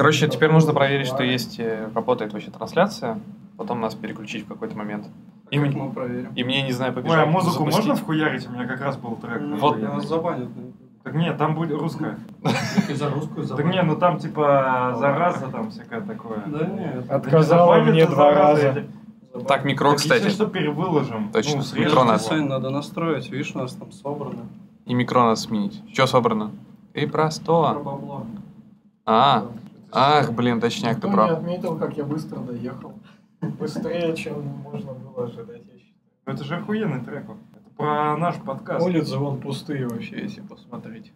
Короче, теперь нужно проверить, что есть, э, работает вообще трансляция, потом нас переключить в какой-то момент. И, Как мы проверим? и мне, не знаю, побежать. Ой, а музыку запустить. можно вхуярить? У меня как раз был трек. Вот. Я нас забанят. Так нет, там будет русская. И за русскую Так забанят. не, ну там типа зараза, там всякое такое. Да нет. Отказала Забанят мне за два раза. Так, микро, Так, кстати. Если что, перевыложим. Точно, Ну, микро. Сань, надо настроить, видишь, у нас там собрано. И микро надо сменить. Что собрано? И Про просто. бабло. А, ах, блин, точняк, ты Никто прав. отметил, как я быстро доехал. Быстрее, чем можно было ожидать, я считаю. Ну, Это же охуенный трек. Это про наш подкаст. Улицы вон пустые вообще, если посмотреть.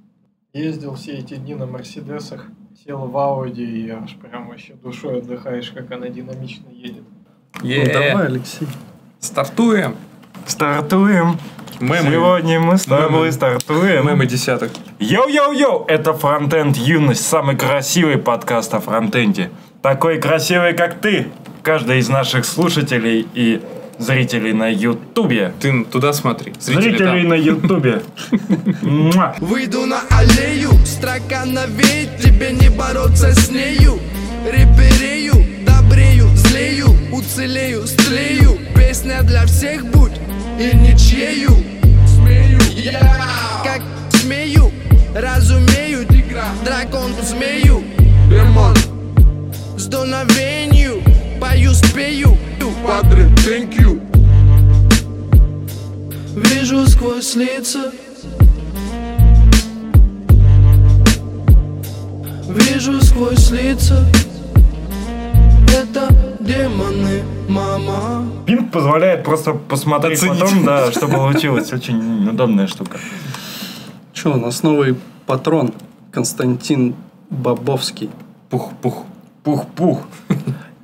Ездил все эти дни на Мерседесах, сел в Ауди и аж прям вообще душой отдыхаешь, как она динамично едет. Ну, Е, давай, Алексей. Стартуем. Стартуем. Мемы. Сегодня мы с тобой Мемы. стартуем. Мемы десяток. Йоу-йоу-йоу! Это Фронтенд Юность, самый красивый подкаст о фронтенде. Такой красивый, как ты. Каждый из наших слушателей и зрителей на Ютубе. Ты туда смотри. Зрители Зрителей там. на Ютубе. Выйду на аллею, строка навеет, тебе не бороться с нею Реперею, добрею, злею, уцелею, стлею Песня для всех будь и ничею Смею, как смею, разумею Дракон змею, демон С дуновенью, пою, спею Падре, thank you. Вижу сквозь лица. Вижу сквозь лица. Это демоны, мама Пинг позволяет просто посмотреть Оценить. потом, да, что получилось. Очень удобная штука. Че, у нас новый патрон Константин Бобовский. Пух-пух. Пух-пух.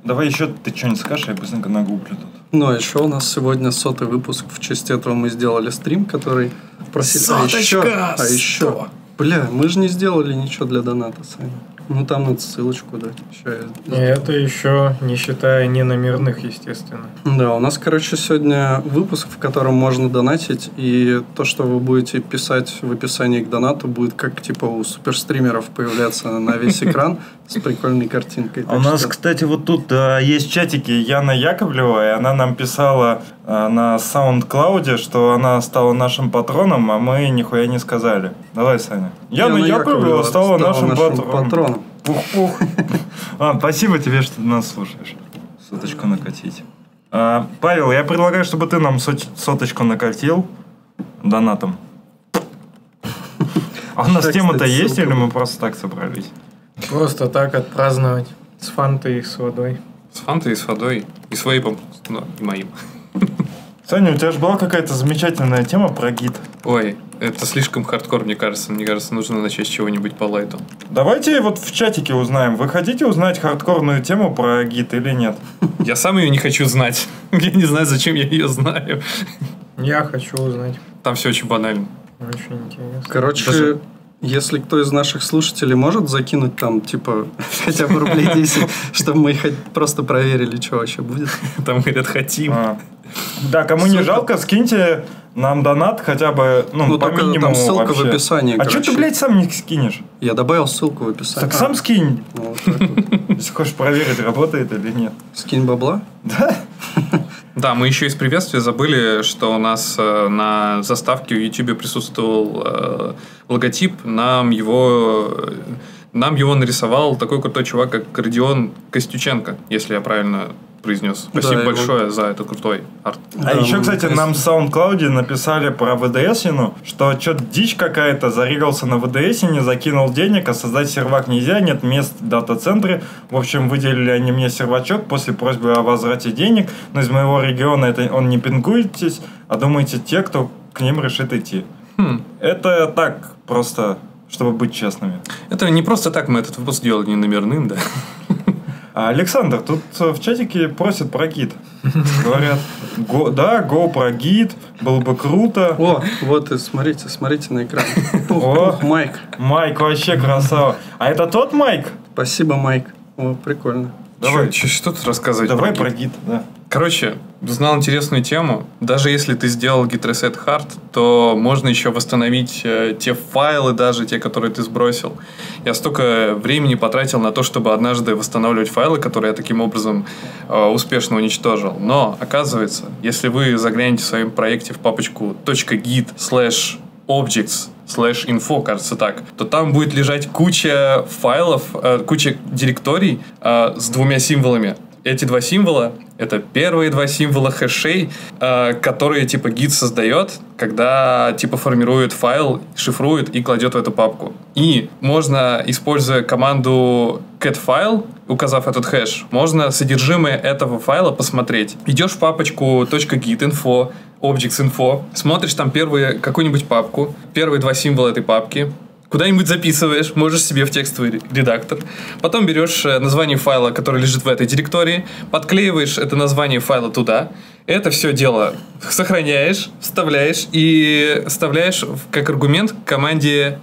Давай еще ты что-нибудь скажешь, я быстренько нагуглю тут. Ну, а еще у нас сегодня сотый выпуск. В честь этого мы сделали стрим, который просили... А еще, а еще... Бля, мы же не сделали ничего для доната, Саня. Ну, там надо ссылочку дать. Ща я И это еще не считая не номерных, естественно. Да, у нас, короче, сегодня выпуск, в котором можно донатить, и то, что вы будете писать в описании к донату, будет как типа у суперстримеров появляться на весь экран с прикольной картинкой. А у нас, что- кстати, вот тут а, есть чатики Яна Яковлева, и она нам писала а, на SoundCloud, что она стала нашим патроном, а мы нихуя не сказали. Давай, Саня. Яна, Яна Яковлева стала, нашим, патроном. патроном. Пух-пух. А, спасибо тебе, что ты нас слушаешь. Соточку накатить. А, Павел, я предлагаю, чтобы ты нам сот- соточку накатил донатом. А у нас тема-то есть, или мы просто так собрались? Просто так отпраздновать. С фантой и с водой. С фантой, и с водой, и с вейпом, ну, и моим. Саня, у тебя же была какая-то замечательная тема про Git. Ой, это слишком хардкор, мне кажется. Мне кажется, нужно начать с чего-нибудь по лайту. Давайте вот в чатике узнаем, вы хотите узнать хардкорную тему про гид или нет? Я сам ее не хочу знать. Я не знаю, зачем я ее знаю. Я хочу узнать. Там все очень банально. Очень интересно. Короче, Даже- если кто из наших слушателей может закинуть там, типа, хотя бы рублей 10, чтобы мы просто проверили, что вообще будет. Там говорят, хотим. А. Да, кому не жалко, скиньте нам донат хотя бы, ну, Ну, по только минимуму там ссылка в вообще. описании, А что ты, блядь, сам не скинешь? Я добавил ссылку в описании. Так сам скинь, Ну, вот так вот. если хочешь проверить, работает или нет. Скинь бабла. Да? Да, мы еще из приветствия забыли, что у нас э, на заставке в YouTube присутствовал э, логотип. Нам его, э, нам его нарисовал такой крутой чувак, как Родион Костюченко, если я правильно произнес. Спасибо его- большое за этот крутой арт. А Да, еще, ну, кстати, конечно. нам в SoundCloud написали про ВДСину, что что-то дичь какая-то, зарегался на ВДСине, закинул денег, а создать сервак нельзя, нет мест в дата-центре. В общем, выделили они мне сервачок после просьбы о возврате денег, но из моего региона это он не пингуетесь, а думаете те, кто к ним решит идти. Хм. Это так, просто, чтобы быть честными. Это не просто так мы этот выпуск делали не номерным, да. А, Александр, тут э, в чатике просят про гид. Говорят, «Го- да, го про гид, было бы круто. О, вот и смотрите, смотрите на экран. Пух, О. пух, Майк. Майк вообще красава. А это тот Майк? Спасибо, Майк. О, прикольно. Давай. Чё- что тут рассказывать? Давай про про гид? гид, да. Короче, узнал интересную тему. Даже если ты сделал git reset hard, то можно еще восстановить э, те файлы, даже те, которые ты сбросил. Я столько времени потратил на то, чтобы однажды восстанавливать файлы, которые я таким образом э, успешно уничтожил. Но, оказывается, если вы заглянете в своем проекте в папочку .git slash objects slash info, кажется так, то там будет лежать куча файлов, э, куча директорий э, с двумя символами. Эти два символа — это первые два символа хэшей, э, которые типа гид создает, когда типа формирует файл, шифрует и кладет в эту папку. И можно, используя команду getFile, указав этот хэш, можно содержимое этого файла посмотреть. Идешь в папочку .git info, objects info, смотришь там первые, какую-нибудь папку, первые два символа этой папки, куда-нибудь записываешь, можешь себе в текстовый редактор. Потом берешь э, название файла, который лежит в этой директории, подклеиваешь это название файла туда, это все дело сохраняешь, вставляешь и вставляешь как аргумент к команде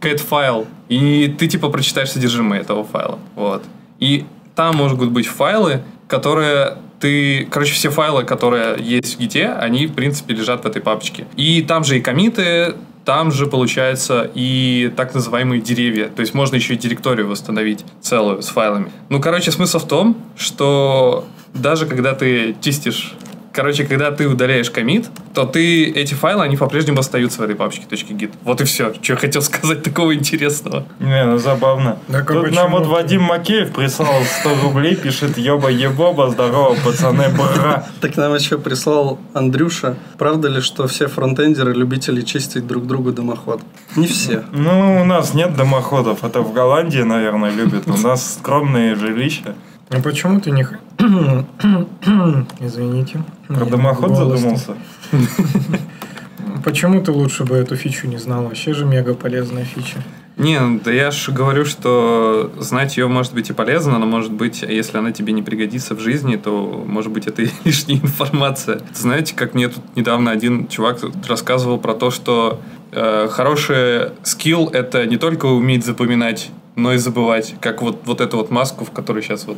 getFile. И ты типа прочитаешь содержимое этого файла. Вот. И там могут быть файлы, которые ты, короче, все файлы, которые есть в гите, они, в принципе, лежат в этой папочке. И там же и комиты, там же, получается, и так называемые деревья. То есть можно еще и директорию восстановить целую с файлами. Ну, короче, смысл в том, что даже когда ты чистишь Короче, когда ты удаляешь комит, то ты эти файлы, они по-прежнему остаются в этой папочке .git. Вот и все. Что я хотел сказать такого интересного. Не, ну забавно. Так а Тут почему нам вот Вадим Макеев прислал 100 рублей, пишет еба-ебоба, здорово, пацаны, бра. Так нам еще прислал Андрюша. Правда ли, что все фронтендеры любители чистить друг другу дымоход? Не все. Ну, у нас нет дымоходов, это в Голландии, наверное, любят. У нас скромные жилища. А почему ты не... Извините. Про дымоход задумался? Почему ты лучше бы эту фичу не знал? Вообще же мега полезная фича. Не, ну, да я же говорю, что знать ее может быть и полезно, но может быть, если она тебе не пригодится в жизни, то может быть это и лишняя информация. Знаете, как мне тут недавно один чувак рассказывал про то, что э, хороший скилл это не только уметь запоминать, но и забывать, как вот, вот эту вот маску, в которой сейчас вот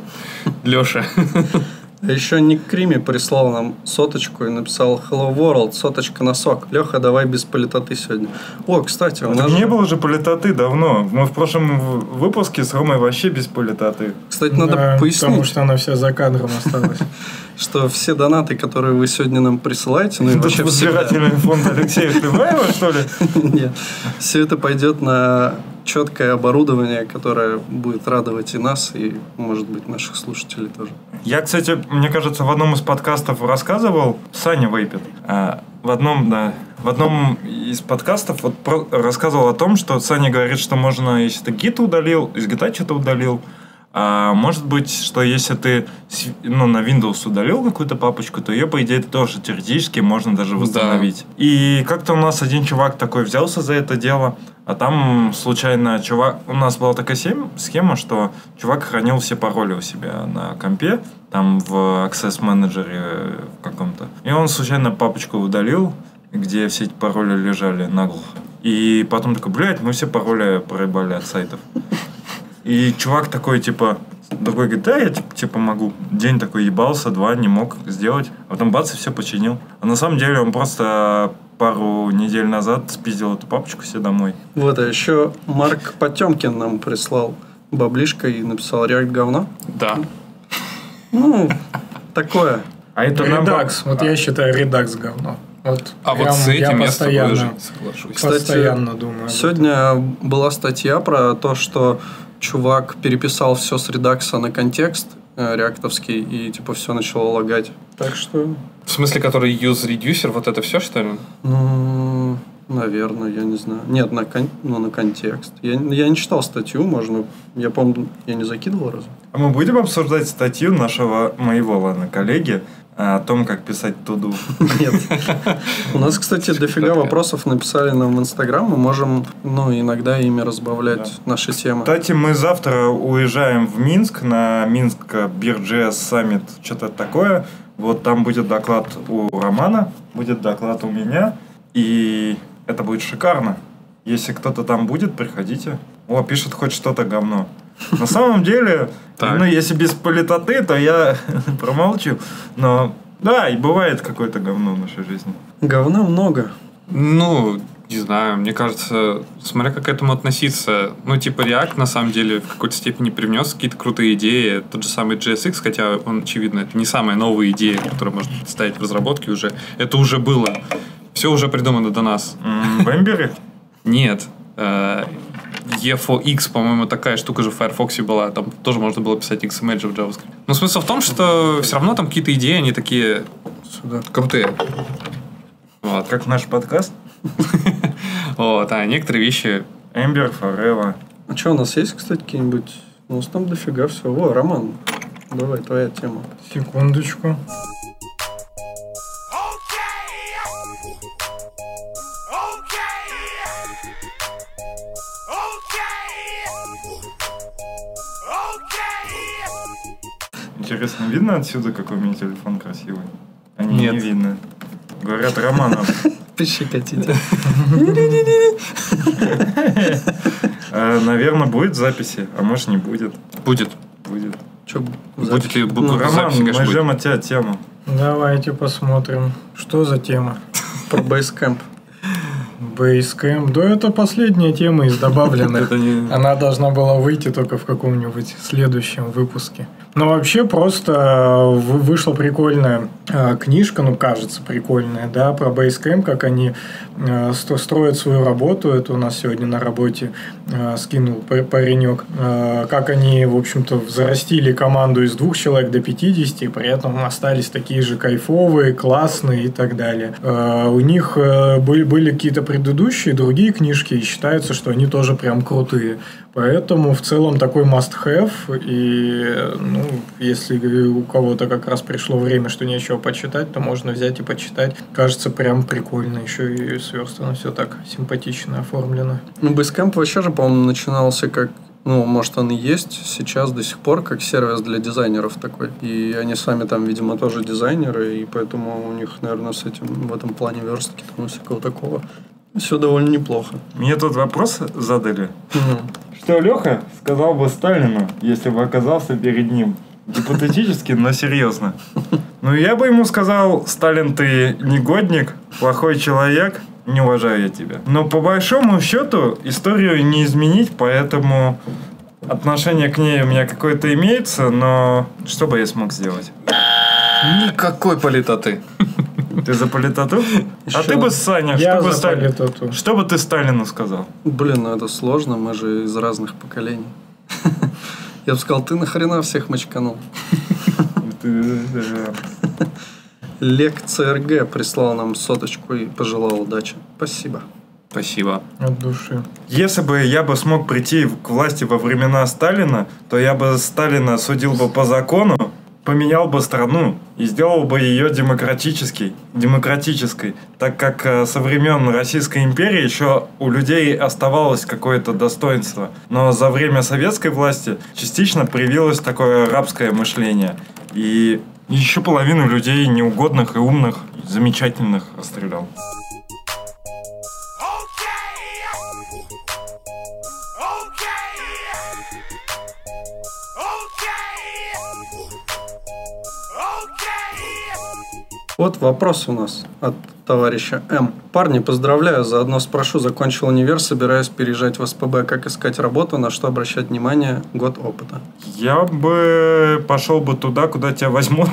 Леша. А еще Ник Крими прислал нам соточку и написал Hello World, соточка носок. Леха, давай без политоты сегодня. О, кстати, у Так нас не же- было же политоты давно. Мы в прошлом выпуске с Ромой вообще без политоты. Кстати, надо Да, пояснить, Потому что она вся за кадром осталась. что все донаты, которые вы сегодня нам присылаете, ну и Это вообще избирательный фонд Алексея Тываева, что ли? Нет. все это пойдет на четкое оборудование, которое будет радовать и нас, и, может быть, наших слушателей тоже. Я, кстати, мне кажется, в одном из подкастов рассказывал, Саня Вейпет, а, в одном, да, в одном из подкастов вот про- рассказывал о том, что Саня говорит, что можно, если ты гид удалил, из гита что-то удалил, а может быть, что если ты ну, на Windows удалил какую-то папочку, то ее, по идее, тоже теоретически можно даже восстановить. И как-то у нас один чувак такой взялся за это дело, а там случайно чувак... У нас была такая схема, что чувак хранил все пароли у себя на компе, там в Access Manager в каком-то. И он случайно папочку удалил, где все эти пароли лежали наглухо. И потом такой, блядь, мы все пароли проебали от сайтов. И чувак такой, типа, другой говорит, да, я типа, тебе помогу. День такой ебался, два, не мог сделать. А потом бац, и все починил. А на самом деле он просто пару недель назад спиздил эту папочку себе домой. Вот, а еще Марк Потемкин нам прислал баблишко и написал «Реакт говно». Да. Ну, такое. А это. Редакс. Вот я считаю редакс говно. Вот А вот с этим я, с тобой соглашусь. Кстати, постоянно думаю. Сегодня была статья про то, что чувак переписал все с редакса на контекст э, реактовский, и типа все начало лагать. Так что, В смысле, который use reducer, вот это все, что ли? ну, наверное, я не знаю. Нет, на, кон- ну, на контекст. Я, я не читал статью, можно... Я помню, я не закидывал разве? А мы будем обсуждать статью нашего, моего, ладно, коллеги о том, как писать туду. Нет. У нас, кстати, дофига вопросов написали нам в Инстаграм. Мы можем, ну, иногда ими разбавлять наши темы. Кстати, мы завтра уезжаем в Минск на Минск Бирджес Саммит, что-то такое. Вот там будет доклад у Романа, будет доклад у меня, и это будет шикарно. Если кто-то там будет, приходите. О, пишет хоть что-то говно. На самом деле, ну, если без политоты, то я промолчу. Но да, и бывает какое-то говно в нашей жизни. Говна много. Ну, не знаю, мне кажется, смотря как к этому относиться. Ну, типа, React, на самом деле, в какой-то степени привнес какие-то крутые идеи. Тот же самый JSX, хотя он, очевидно, это не самая новая идея, которую можно ставить в разработке уже. Это уже было. Все уже придумано до нас. В Эмбере? Нет. E4X, по-моему, такая штука же в Firefox была. Там тоже можно было писать XML же в JavaScript. Но смысл в том, что все равно там какие-то идеи, они такие Сюда. крутые. Вот. Как наш подкаст? Вот, а некоторые вещи Эмбер, Forever. А что, у нас есть, кстати, какие-нибудь... У нас там дофига всего. Во, Роман, давай, твоя тема. Секундочку. Интересно, видно отсюда, какой у меня телефон красивый? А не, Нет. не видно. Говорят, Романов. Пощекотите. Наверное, будет в записи, а может не будет. будет. Будет. Че, Будет ли Ну, Роман, мы ждем от тебя тему. Давайте посмотрим, что за тема. про Basecamp. Basecamp. Да, это последняя тема из добавленных. Это не- Она должна была выйти только в каком-нибудь следующем выпуске. Но вообще просто э, вы- вышла прикольная э, книжка, ну кажется прикольная, да, про Basecamp, как они э, строят свою работу. Это у нас сегодня на работе скинул пар- паренек. Как они, в общем-то, взрастили команду из двух человек до 50, и при этом остались такие же кайфовые, классные и так далее. У них были, были какие-то предыдущие, другие книжки, и считается, что они тоже прям крутые. Поэтому в целом такой must-have. И ну, если у кого-то как раз пришло время, что нечего почитать, то можно взять и почитать. Кажется, прям прикольно. Еще и сверстано все так симпатично оформлено. Ну, Basecamp вообще же, по-моему, начинался как ну, может, он и есть сейчас до сих пор, как сервис для дизайнеров такой. И они сами там, видимо, тоже дизайнеры, и поэтому у них, наверное, с этим в этом плане верстки там всякого такого. Все довольно неплохо. Мне тут вопрос задали. Что Леха сказал бы Сталину, если бы оказался перед ним? Гипотетически, но серьезно. Ну, я бы ему сказал, Сталин, ты негодник, плохой человек, не уважаю я тебя. Но по большому счету историю не изменить, поэтому отношение к ней у меня какое-то имеется, но что бы я смог сделать? Никакой политоты. Ты за политоту? А ты бы, Саня, Я что бы Сталин... Что бы ты Сталину сказал? блин, ну это сложно, мы же из разных поколений. Я бы сказал, ты нахрена всех мочканул? Лек ЦРГ прислал нам соточку и пожелал удачи. Спасибо. Спасибо. От души. Если бы я бы смог прийти к власти во времена Сталина, то я бы Сталина судил бы по закону, поменял бы страну и сделал бы ее демократической, демократической, так как э, со времен Российской империи еще у людей оставалось какое-то достоинство. Но за время советской власти частично привилось такое рабское мышление. И еще половину людей неугодных и умных, замечательных расстрелял. Вот вопрос у нас от товарища М. Парни, поздравляю, заодно спрошу, закончил универ, собираюсь переезжать в СПБ. Как искать работу, на что обращать внимание, год опыта. Я бы пошел бы туда, куда тебя возьмут.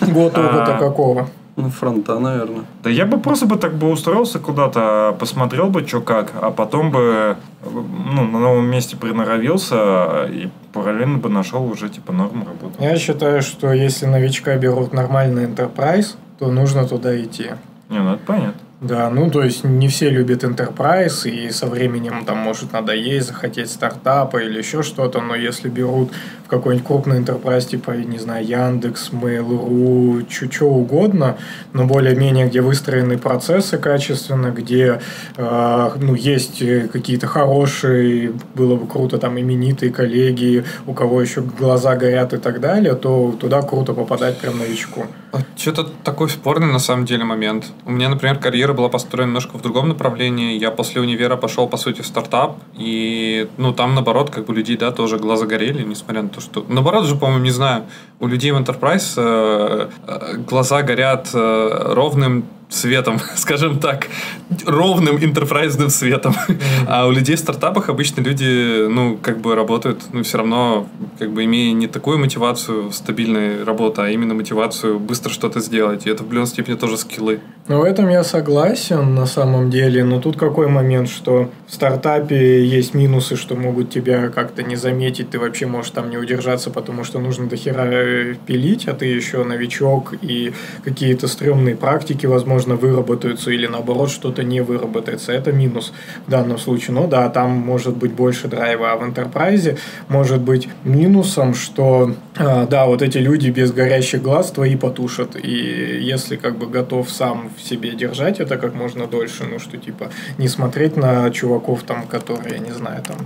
Год А. опыта какого? Ну, фронта, наверное. Да я бы просто бы так бы устроился куда-то, посмотрел бы, что как, а потом бы ну, на новом месте приноровился и параллельно бы нашел уже типа норм работу. Я считаю, что если новичка берут нормальный enterprise, то нужно туда идти. Не, ну это понятно. Да, ну то есть не все любят enterprise, и со временем там может надоесть, захотеть стартапа или еще что-то, но если берут какой-нибудь крупный enterprise, типа, не знаю, Яндекс, Mail.ru, что угодно, но более-менее, где выстроены процессы качественно, где э, ну, есть э, какие-то хорошие, было бы круто, там, именитые коллеги, у кого еще глаза горят и так далее, то туда круто попадать прям новичку. Что-то такой спорный на самом деле момент. У меня, например, карьера была построена немножко в другом направлении. Я после универа пошел, по сути, в стартап. И, ну, там, наоборот, как бы людей, да, тоже глаза горели, несмотря на то, что... Наоборот же, по-моему, не знаю, у людей в Enterprise э, э, глаза горят э, ровным светом, скажем так, ровным интерпрайзным светом. Mm-hmm. А у людей в стартапах обычно люди, ну, как бы работают, ну, все равно, как бы имея не такую мотивацию стабильной работы, а именно мотивацию быстро что-то сделать. И это в определенной степени тоже скиллы. Ну, в этом я согласен на самом деле, но тут какой момент, что в стартапе есть минусы, что могут тебя как-то не заметить, ты вообще можешь там не удержаться, потому что нужно дохера пилить, а ты еще новичок, и какие-то стрёмные практики, возможно, выработаются, или наоборот, что-то не выработается. Это минус в данном случае. Ну да, там может быть больше драйва, а в enterprise может быть минусом, что а, да, вот эти люди без горящих глаз твои потушат, и если как бы готов сам в себе держать это как можно дольше, ну что типа не смотреть на чуваков там, которые, я не знаю, там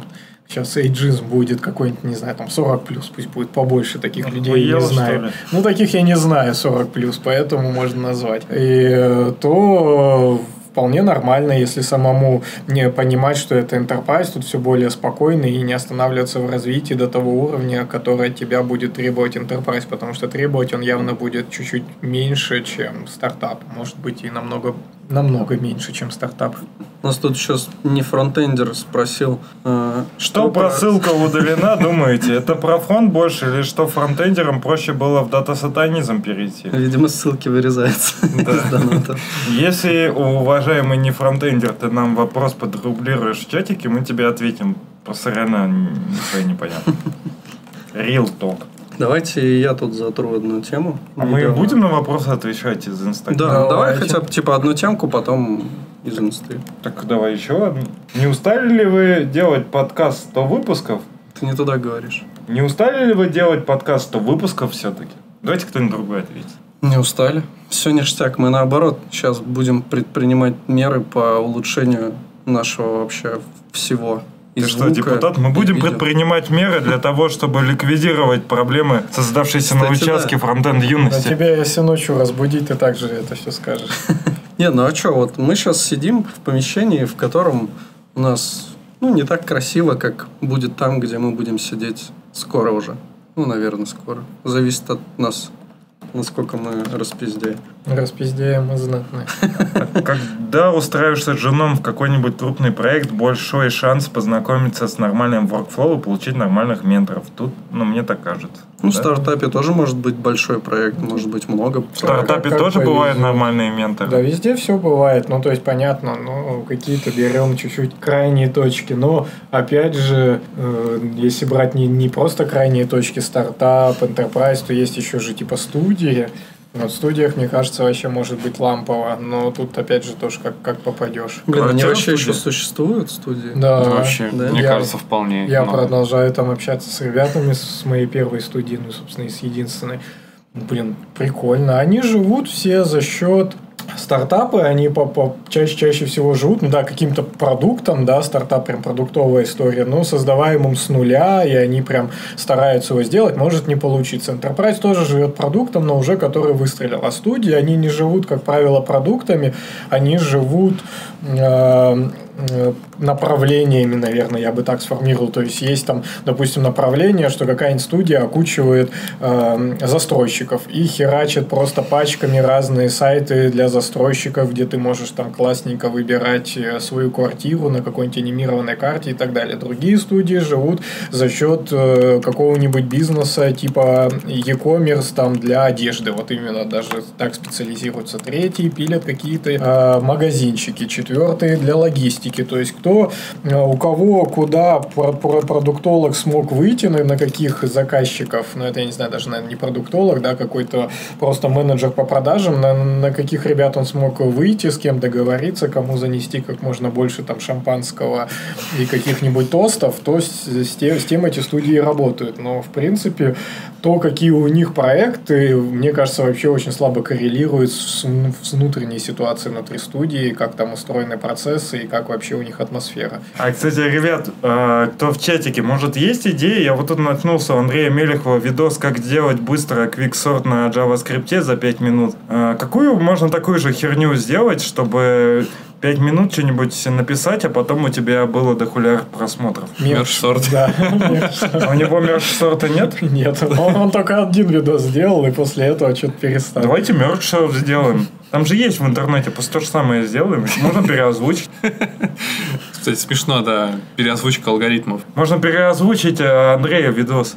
Сейчас эйджизм будет какой-нибудь, не знаю, там 40 плюс, пусть будет побольше таких людей, Охуел, не знаю. Ну, таких я не знаю, 40 плюс, поэтому можно назвать. И э, то вполне нормально, если самому не понимать, что это enterprise, тут все более спокойно и не останавливаться в развитии до того уровня, который от тебя будет требовать enterprise, потому что требовать он явно будет чуть-чуть меньше, чем стартап, может быть и намного намного меньше, чем стартап. У нас тут сейчас не фронтендер спросил. Э, что, что про... удалена, думаете? Это про фронт больше или что фронтендерам проще было в дата-сатанизм перейти? Видимо, ссылки вырезаются да. Если, уважаемый не фронтендер, ты нам вопрос подрублируешь в чатике, мы тебе ответим. Просто реально ничего не понятно. Real talk. Давайте я тут затру одну тему. А мы будем на вопросы отвечать из Инстаграма? Да, давай, давай хотя бы типа одну темку, потом из Инсты. Так давай еще одну. Не устали ли вы делать подкаст 100 выпусков? Ты не туда говоришь. Не устали ли вы делать подкаст 100 выпусков все-таки? Давайте кто-нибудь другой ответит. Не устали. Все ништяк. Мы наоборот сейчас будем предпринимать меры по улучшению нашего вообще всего и Ты звука, что, депутат? Мы будем видео. предпринимать меры для того, чтобы ликвидировать проблемы, создавшиеся Кстати, на участке да. фронтенд юности. А тебя, если ночью разбудить, ты также это все скажешь. Не, ну а что, вот мы сейчас сидим в помещении, в котором у нас ну, не так красиво, как будет там, где мы будем сидеть скоро уже. Ну, наверное, скоро. Зависит от нас насколько мы распиздеем. Распиздеем мы знатно. Когда устраиваешься с женом в какой-нибудь крупный проект, большой шанс познакомиться с нормальным workflow и получить нормальных менторов. Тут, ну, мне так кажется. Ну, да? в стартапе тоже может быть большой проект, может быть много. В стартапе как, тоже как бывают нормальные менторы. Да, везде все бывает. Ну, то есть, понятно, ну, какие-то берем чуть-чуть крайние точки. Но, опять же, э, если брать не, не просто крайние точки стартап, enterprise, то есть еще же типа студии. Но в студиях, мне кажется, вообще может быть лампово. Но тут, опять же, тоже как, как попадешь. Блин, они вообще еще существуют, студии? Да. Вообще, да? мне я, кажется, вполне. Я много. продолжаю там общаться с ребятами с моей первой студии, ну, собственно, и с единственной. Блин, прикольно. Они живут все за счет стартапы, они по, по, чаще, чаще всего живут, ну да, каким-то продуктом, да, стартап прям продуктовая история, но создаваемым с нуля, и они прям стараются его сделать, может не получиться. Enterprise тоже живет продуктом, но уже который выстрелил. А студии, они не живут, как правило, продуктами, они живут э, направлениями, наверное, я бы так сформировал. То есть есть там, допустим, направление, что какая-нибудь студия окучивает э, застройщиков и херачит просто пачками разные сайты для застройщиков, где ты можешь там классненько выбирать э, свою квартиру на какой-нибудь анимированной карте и так далее. Другие студии живут за счет э, какого-нибудь бизнеса типа e-commerce там для одежды. Вот именно даже так специализируются. Третьи пилят какие-то э, магазинчики. Четвертые для логистики статистики, то есть кто, э, у кого, куда продуктолог смог выйти, на, каких заказчиков, ну это я не знаю, даже, наверное, не продуктолог, да, какой-то просто менеджер по продажам, на, на каких ребят он смог выйти, с кем договориться, кому занести как можно больше там шампанского и каких-нибудь тостов, то с, с, тем, с тем эти студии работают. Но, в принципе, то, какие у них проекты, мне кажется, вообще очень слабо коррелирует с, с внутренней ситуацией внутри студии, как там устроены процессы и как вообще у них атмосфера. А, кстати, ребят, э, кто в чатике, может, есть идеи? Я вот тут наткнулся у Андрея Мелехова видос, как делать быстро квиксорт на JavaScript за 5 минут. Э, Какую можно такую же херню сделать, чтобы 5 минут что-нибудь написать, а потом у тебя было дохуляр просмотров? Мерч-сорт. Да. А у него мерч-сорта нет? Нет, он, он только один видос сделал, и после этого что-то перестал. Давайте мерч-сорт сделаем. Там же есть в интернете, просто то же самое сделаем. Можно переозвучить. Кстати, смешно, да, переозвучка алгоритмов. Можно переозвучить э, Андрея видос.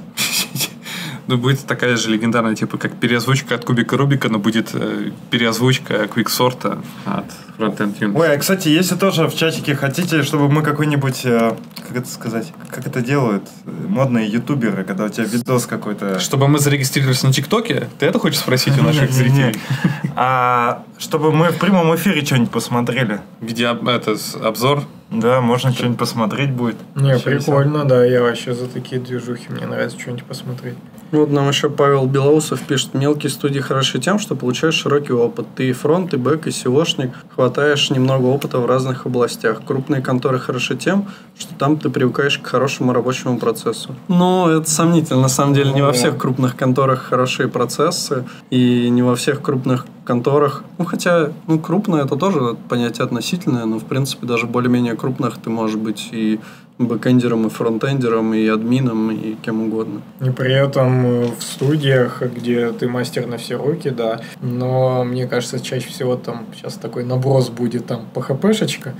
Ну, будет такая же легендарная, типа, как переозвучка от Кубика Рубика, но будет э, переозвучка квиксорта от Frontend Unit. Ой, а кстати, если тоже в чатике хотите, чтобы мы какой-нибудь, э, как это сказать, как это делают э, модные ютуберы, когда у тебя видос какой-то... Чтобы мы зарегистрировались на ТикТоке? Ты это хочешь спросить у наших зрителей? А чтобы мы в прямом эфире что-нибудь посмотрели. Где это, обзор? Да, можно что-нибудь посмотреть будет. Не, прикольно, да, я вообще за такие движухи, мне нравится что-нибудь посмотреть. Вот нам еще Павел Белоусов пишет, мелкие студии хороши тем, что получаешь широкий опыт. Ты и фронт, и бэк, и SEOшник, хватаешь немного опыта в разных областях. Крупные конторы хороши тем, что там ты привыкаешь к хорошему рабочему процессу. Но это сомнительно. На самом деле не во всех крупных конторах хорошие процессы, и не во всех крупных конторах. Ну, хотя, ну, крупное это тоже понятие относительное, но, в принципе, даже более-менее крупных ты можешь быть и бэкэндером, и фронтендером, и админом, и кем угодно. И при этом э, в студиях, где ты мастер на все руки, да, но мне кажется, чаще всего там сейчас такой наброс будет, там, PHP-шечка,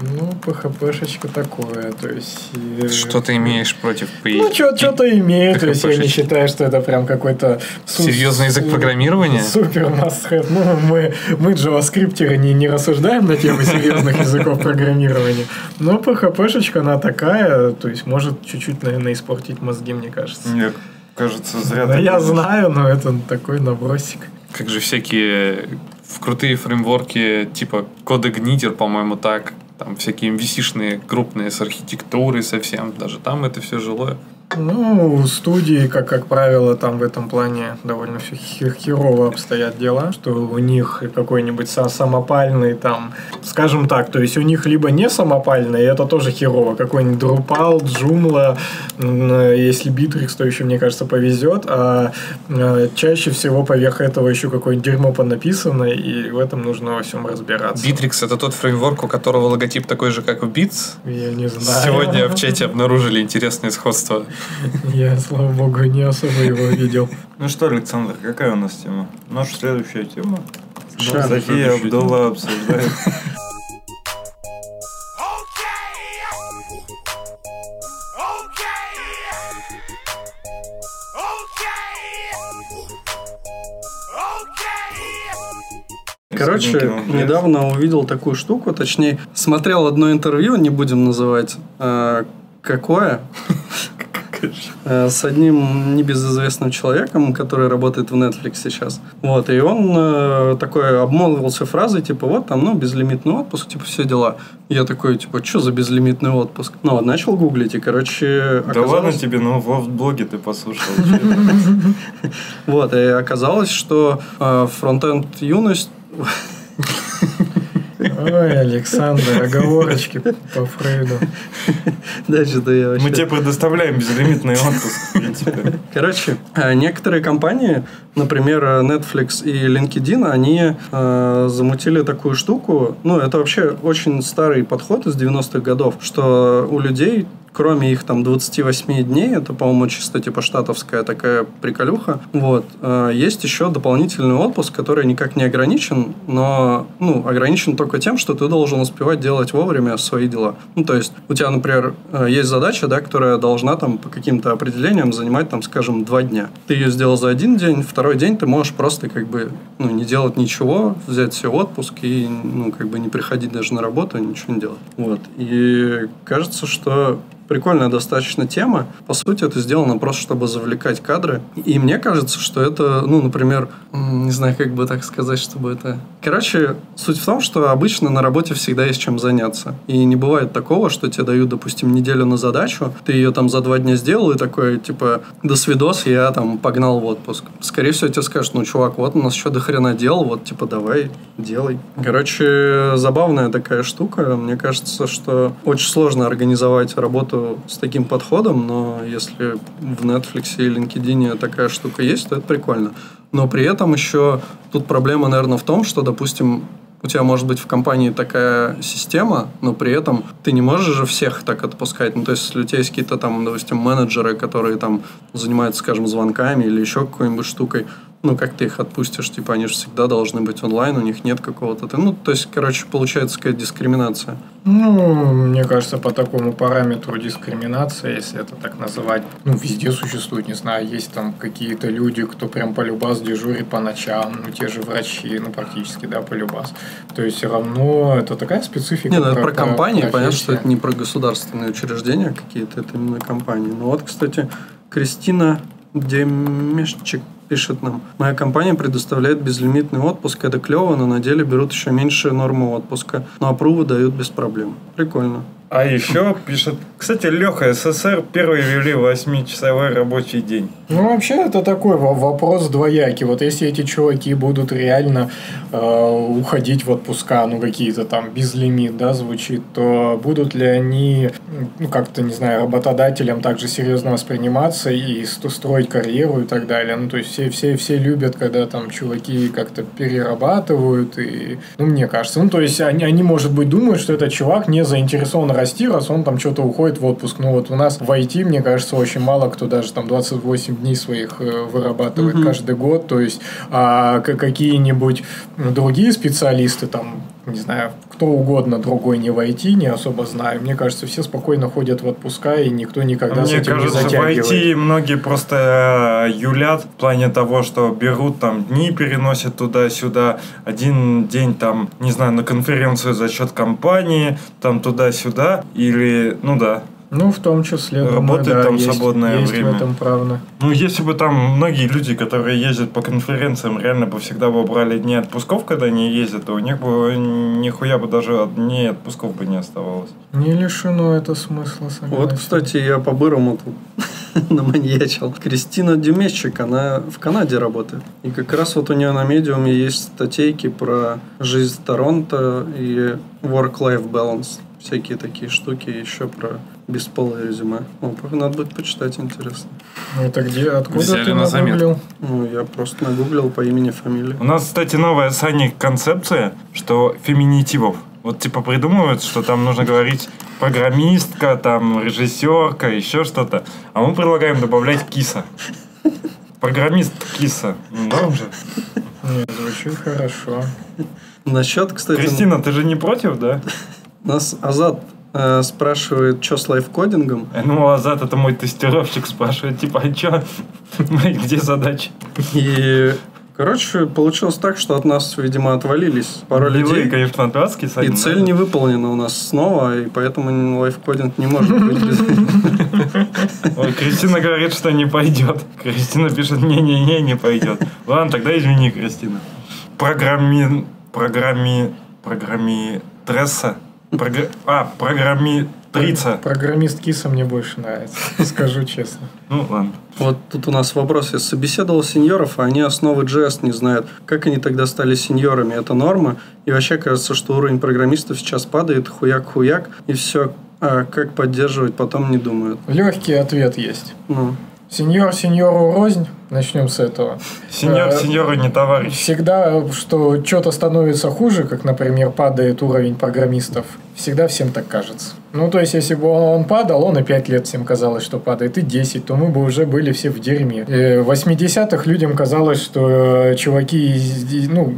ну, PHP-шечка такое, то есть... э, Что ты имеешь против PHP? Ну, что-то имеет, то есть я не считаю, что это прям какой-то... Серьезный язык программирования? Супер must. Ну, мы, мы джаваскриптеры не, не рассуждаем на тему серьезных языков программирования, но PHP-шечка, она такая, то есть может чуть-чуть, наверное, испортить мозги, мне кажется. Мне кажется, зря Да я знаю, но это такой набросик. Как же всякие в крутые фреймворки, типа кода Гнидер, по-моему, так. Там всякие MVC-шные крупные с архитектурой совсем. Даже там это все жилое. Ну, студии, как, как правило, там в этом плане довольно все хер- херово обстоят дела, что у них какой-нибудь са- самопальный там, скажем так, то есть у них либо не самопальный, и это тоже херово, какой-нибудь Drupal, Joomla, если Bittrex, то еще, мне кажется, повезет, а э, чаще всего поверх этого еще какое-нибудь дерьмо понаписано, и в этом нужно во всем разбираться. Bittrex — это тот фреймворк, у которого логотип такой же, как у Bits. Я не знаю. Сегодня в чате обнаружили интересное сходство. Я, слава богу, не особо его видел. Ну что, Александр, какая у нас тема? Наша следующая тема. София Абдулла обсуждает. Короче, недавно увидел такую штуку, точнее, смотрел одно интервью, не будем называть э, какое, с одним небезызвестным человеком, который работает в Netflix сейчас. Вот, и он э, такой обмолвился фразой, типа, вот там, ну, безлимитный отпуск, типа, все дела. Я такой, типа, что за безлимитный отпуск? Ну, вот, начал гуглить, и, короче, Да ладно тебе, ну в блоге ты послушал. Вот, и оказалось, что э, фронтенд юность Ой, Александр, оговорочки по Фрейду. Да, я вообще... Мы тебе предоставляем безлимитный отпуск, в принципе. Короче, э, некоторые компании, например, Netflix и LinkedIn, они э, замутили такую штуку. Ну, это вообще очень старый подход из 90-х годов, что у людей кроме их там 28 дней, это, по-моему, чисто типа штатовская такая приколюха, вот, э, есть еще дополнительный отпуск, который никак не ограничен, но, ну, ограничен только тем, что ты должен успевать делать вовремя свои дела. Ну, то есть, у тебя, например, э, есть задача, да, которая должна там по каким-то определениям занимать, там, скажем, два дня. Ты ее сделал за один день, второй день ты можешь просто как бы, ну, не делать ничего, взять себе отпуск и, ну, как бы не приходить даже на работу, ничего не делать. Вот. И кажется, что прикольная достаточно тема. По сути, это сделано просто, чтобы завлекать кадры. И мне кажется, что это, ну, например, не знаю, как бы так сказать, чтобы это... Короче, суть в том, что обычно на работе всегда есть чем заняться. И не бывает такого, что тебе дают, допустим, неделю на задачу, ты ее там за два дня сделал, и такой, типа, до свидос, я там погнал в отпуск. Скорее всего, тебе скажут, ну, чувак, вот у нас еще до хрена дел, вот, типа, давай, делай. Короче, забавная такая штука. Мне кажется, что очень сложно организовать работу с таким подходом, но если в Netflix и LinkedIn такая штука есть, то это прикольно. Но при этом еще тут проблема, наверное, в том, что, допустим, у тебя может быть в компании такая система, но при этом ты не можешь же всех так отпускать. Ну, то есть, если у тебя есть какие-то там, допустим, менеджеры, которые там занимаются, скажем, звонками или еще какой-нибудь штукой, ну, как ты их отпустишь? Типа, они же всегда должны быть онлайн, у них нет какого-то... Ну, то есть, короче, получается какая-то дискриминация. Ну, мне кажется, по такому параметру дискриминация, если это так называть, ну, везде существует, не знаю, есть там какие-то люди, кто прям полюбас дежурит по ночам, ну, те же врачи, ну, практически, да, полюбас. То есть, все равно это такая специфика. Не, ну, это про компании, понятно, профессии. что это не про государственные учреждения какие-то, это именно компании. Ну, вот, кстати, Кристина Демешчик пишет нам. Моя компания предоставляет безлимитный отпуск. Это клево, но на деле берут еще меньше нормы отпуска. Но опрувы дают без проблем. Прикольно. А еще пишет, кстати, Леха, СССР первый ввели 8-часовой рабочий день. Ну, вообще, это такой во- вопрос двоякий. Вот если эти чуваки будут реально э, уходить в отпуска, ну, какие-то там безлимит, да, звучит, то будут ли они, ну, как-то, не знаю, работодателям также серьезно восприниматься и строить карьеру и так далее. Ну, то есть, все, все, все любят, когда там чуваки как-то перерабатывают и, ну, мне кажется, ну, то есть, они, они, может быть, думают, что этот чувак не заинтересован расти, раз он там что-то уходит в отпуск. Ну, вот у нас в IT, мне кажется, очень мало кто даже там 28 дней своих э, вырабатывает Мгм. каждый год. То есть, а какие-нибудь другие специалисты, там, не знаю, кто угодно другой не в IT, не особо знаю. Мне кажется, все спокойно ходят в отпуска, и никто никогда с Мне этим кажется, не в затягивает. IT многие просто э, юлят в плане того, что берут там дни, переносят туда-сюда. Один день там, не знаю, на конференцию за счет компании, там туда-сюда. Или, ну да. Ну, в том числе. думаю, Работает да, там есть- свободное есть время. в этом правда. Ну, если бы там многие люди, которые ездят по конференциям, реально бы всегда бы брали дни отпусков, когда они ездят, то у них бы нихуя бы даже дней отпусков бы не оставалось. Не лишено это смысла, согласен. Вот, кстати, я по-бырому тут наманьячил. Кристина Демещик, она в Канаде работает. И как раз вот у нее на медиуме есть статейки про жизнь Торонто и work-life balance. Всякие такие штуки, еще про бесполое резюме. О, надо будет почитать, интересно. Ну, Это где, откуда Взяли ты на нагуглил? Ну, я просто нагуглил по имени, фамилии. У нас, кстати, новая с Аней концепция, что феминитивов. Вот типа придумывают, что там нужно говорить программистка, там режиссерка, еще что-то. А мы предлагаем добавлять киса. Программист киса. Ну, Норм же. Нет, звучит хорошо. Насчет, кстати, Кристина, ты же не против, да? нас Азат э, спрашивает, что с лайфкодингом. Я думал, Азат, это мой тестировщик спрашивает, типа, а чё? Где задача? И, короче, получилось так, что от нас, видимо, отвалились пару Белые, людей. конечно, отвязки, И Саня, цель да? не выполнена у нас снова, и поэтому лайфкодинг не может быть без... Ой, Кристина говорит, что не пойдет. Кристина пишет, не-не-не, не пойдет. Ладно, тогда извини, Кристина. Программи... Программи... Программи... Тресса? Програ- А, программитрица. Программист Киса мне больше нравится, скажу честно. Ну, ладно. Вот тут у нас вопрос. Я собеседовал сеньоров, а они основы JS не знают. Как они тогда стали сеньорами? Это норма? И вообще кажется, что уровень программистов сейчас падает хуяк-хуяк, и все. А как поддерживать, потом не думают. Легкий ответ есть. Ну, Сеньор сеньору рознь. Начнем с этого. Сеньор, Э, сеньору не товарищ. Всегда, что что-то становится хуже, как, например, падает уровень программистов, всегда всем так кажется. Ну, то есть, если бы он, падал, он и 5 лет всем казалось, что падает, и 10, то мы бы уже были все в дерьме. Э, В 80-х людям казалось, что э, чуваки, ну,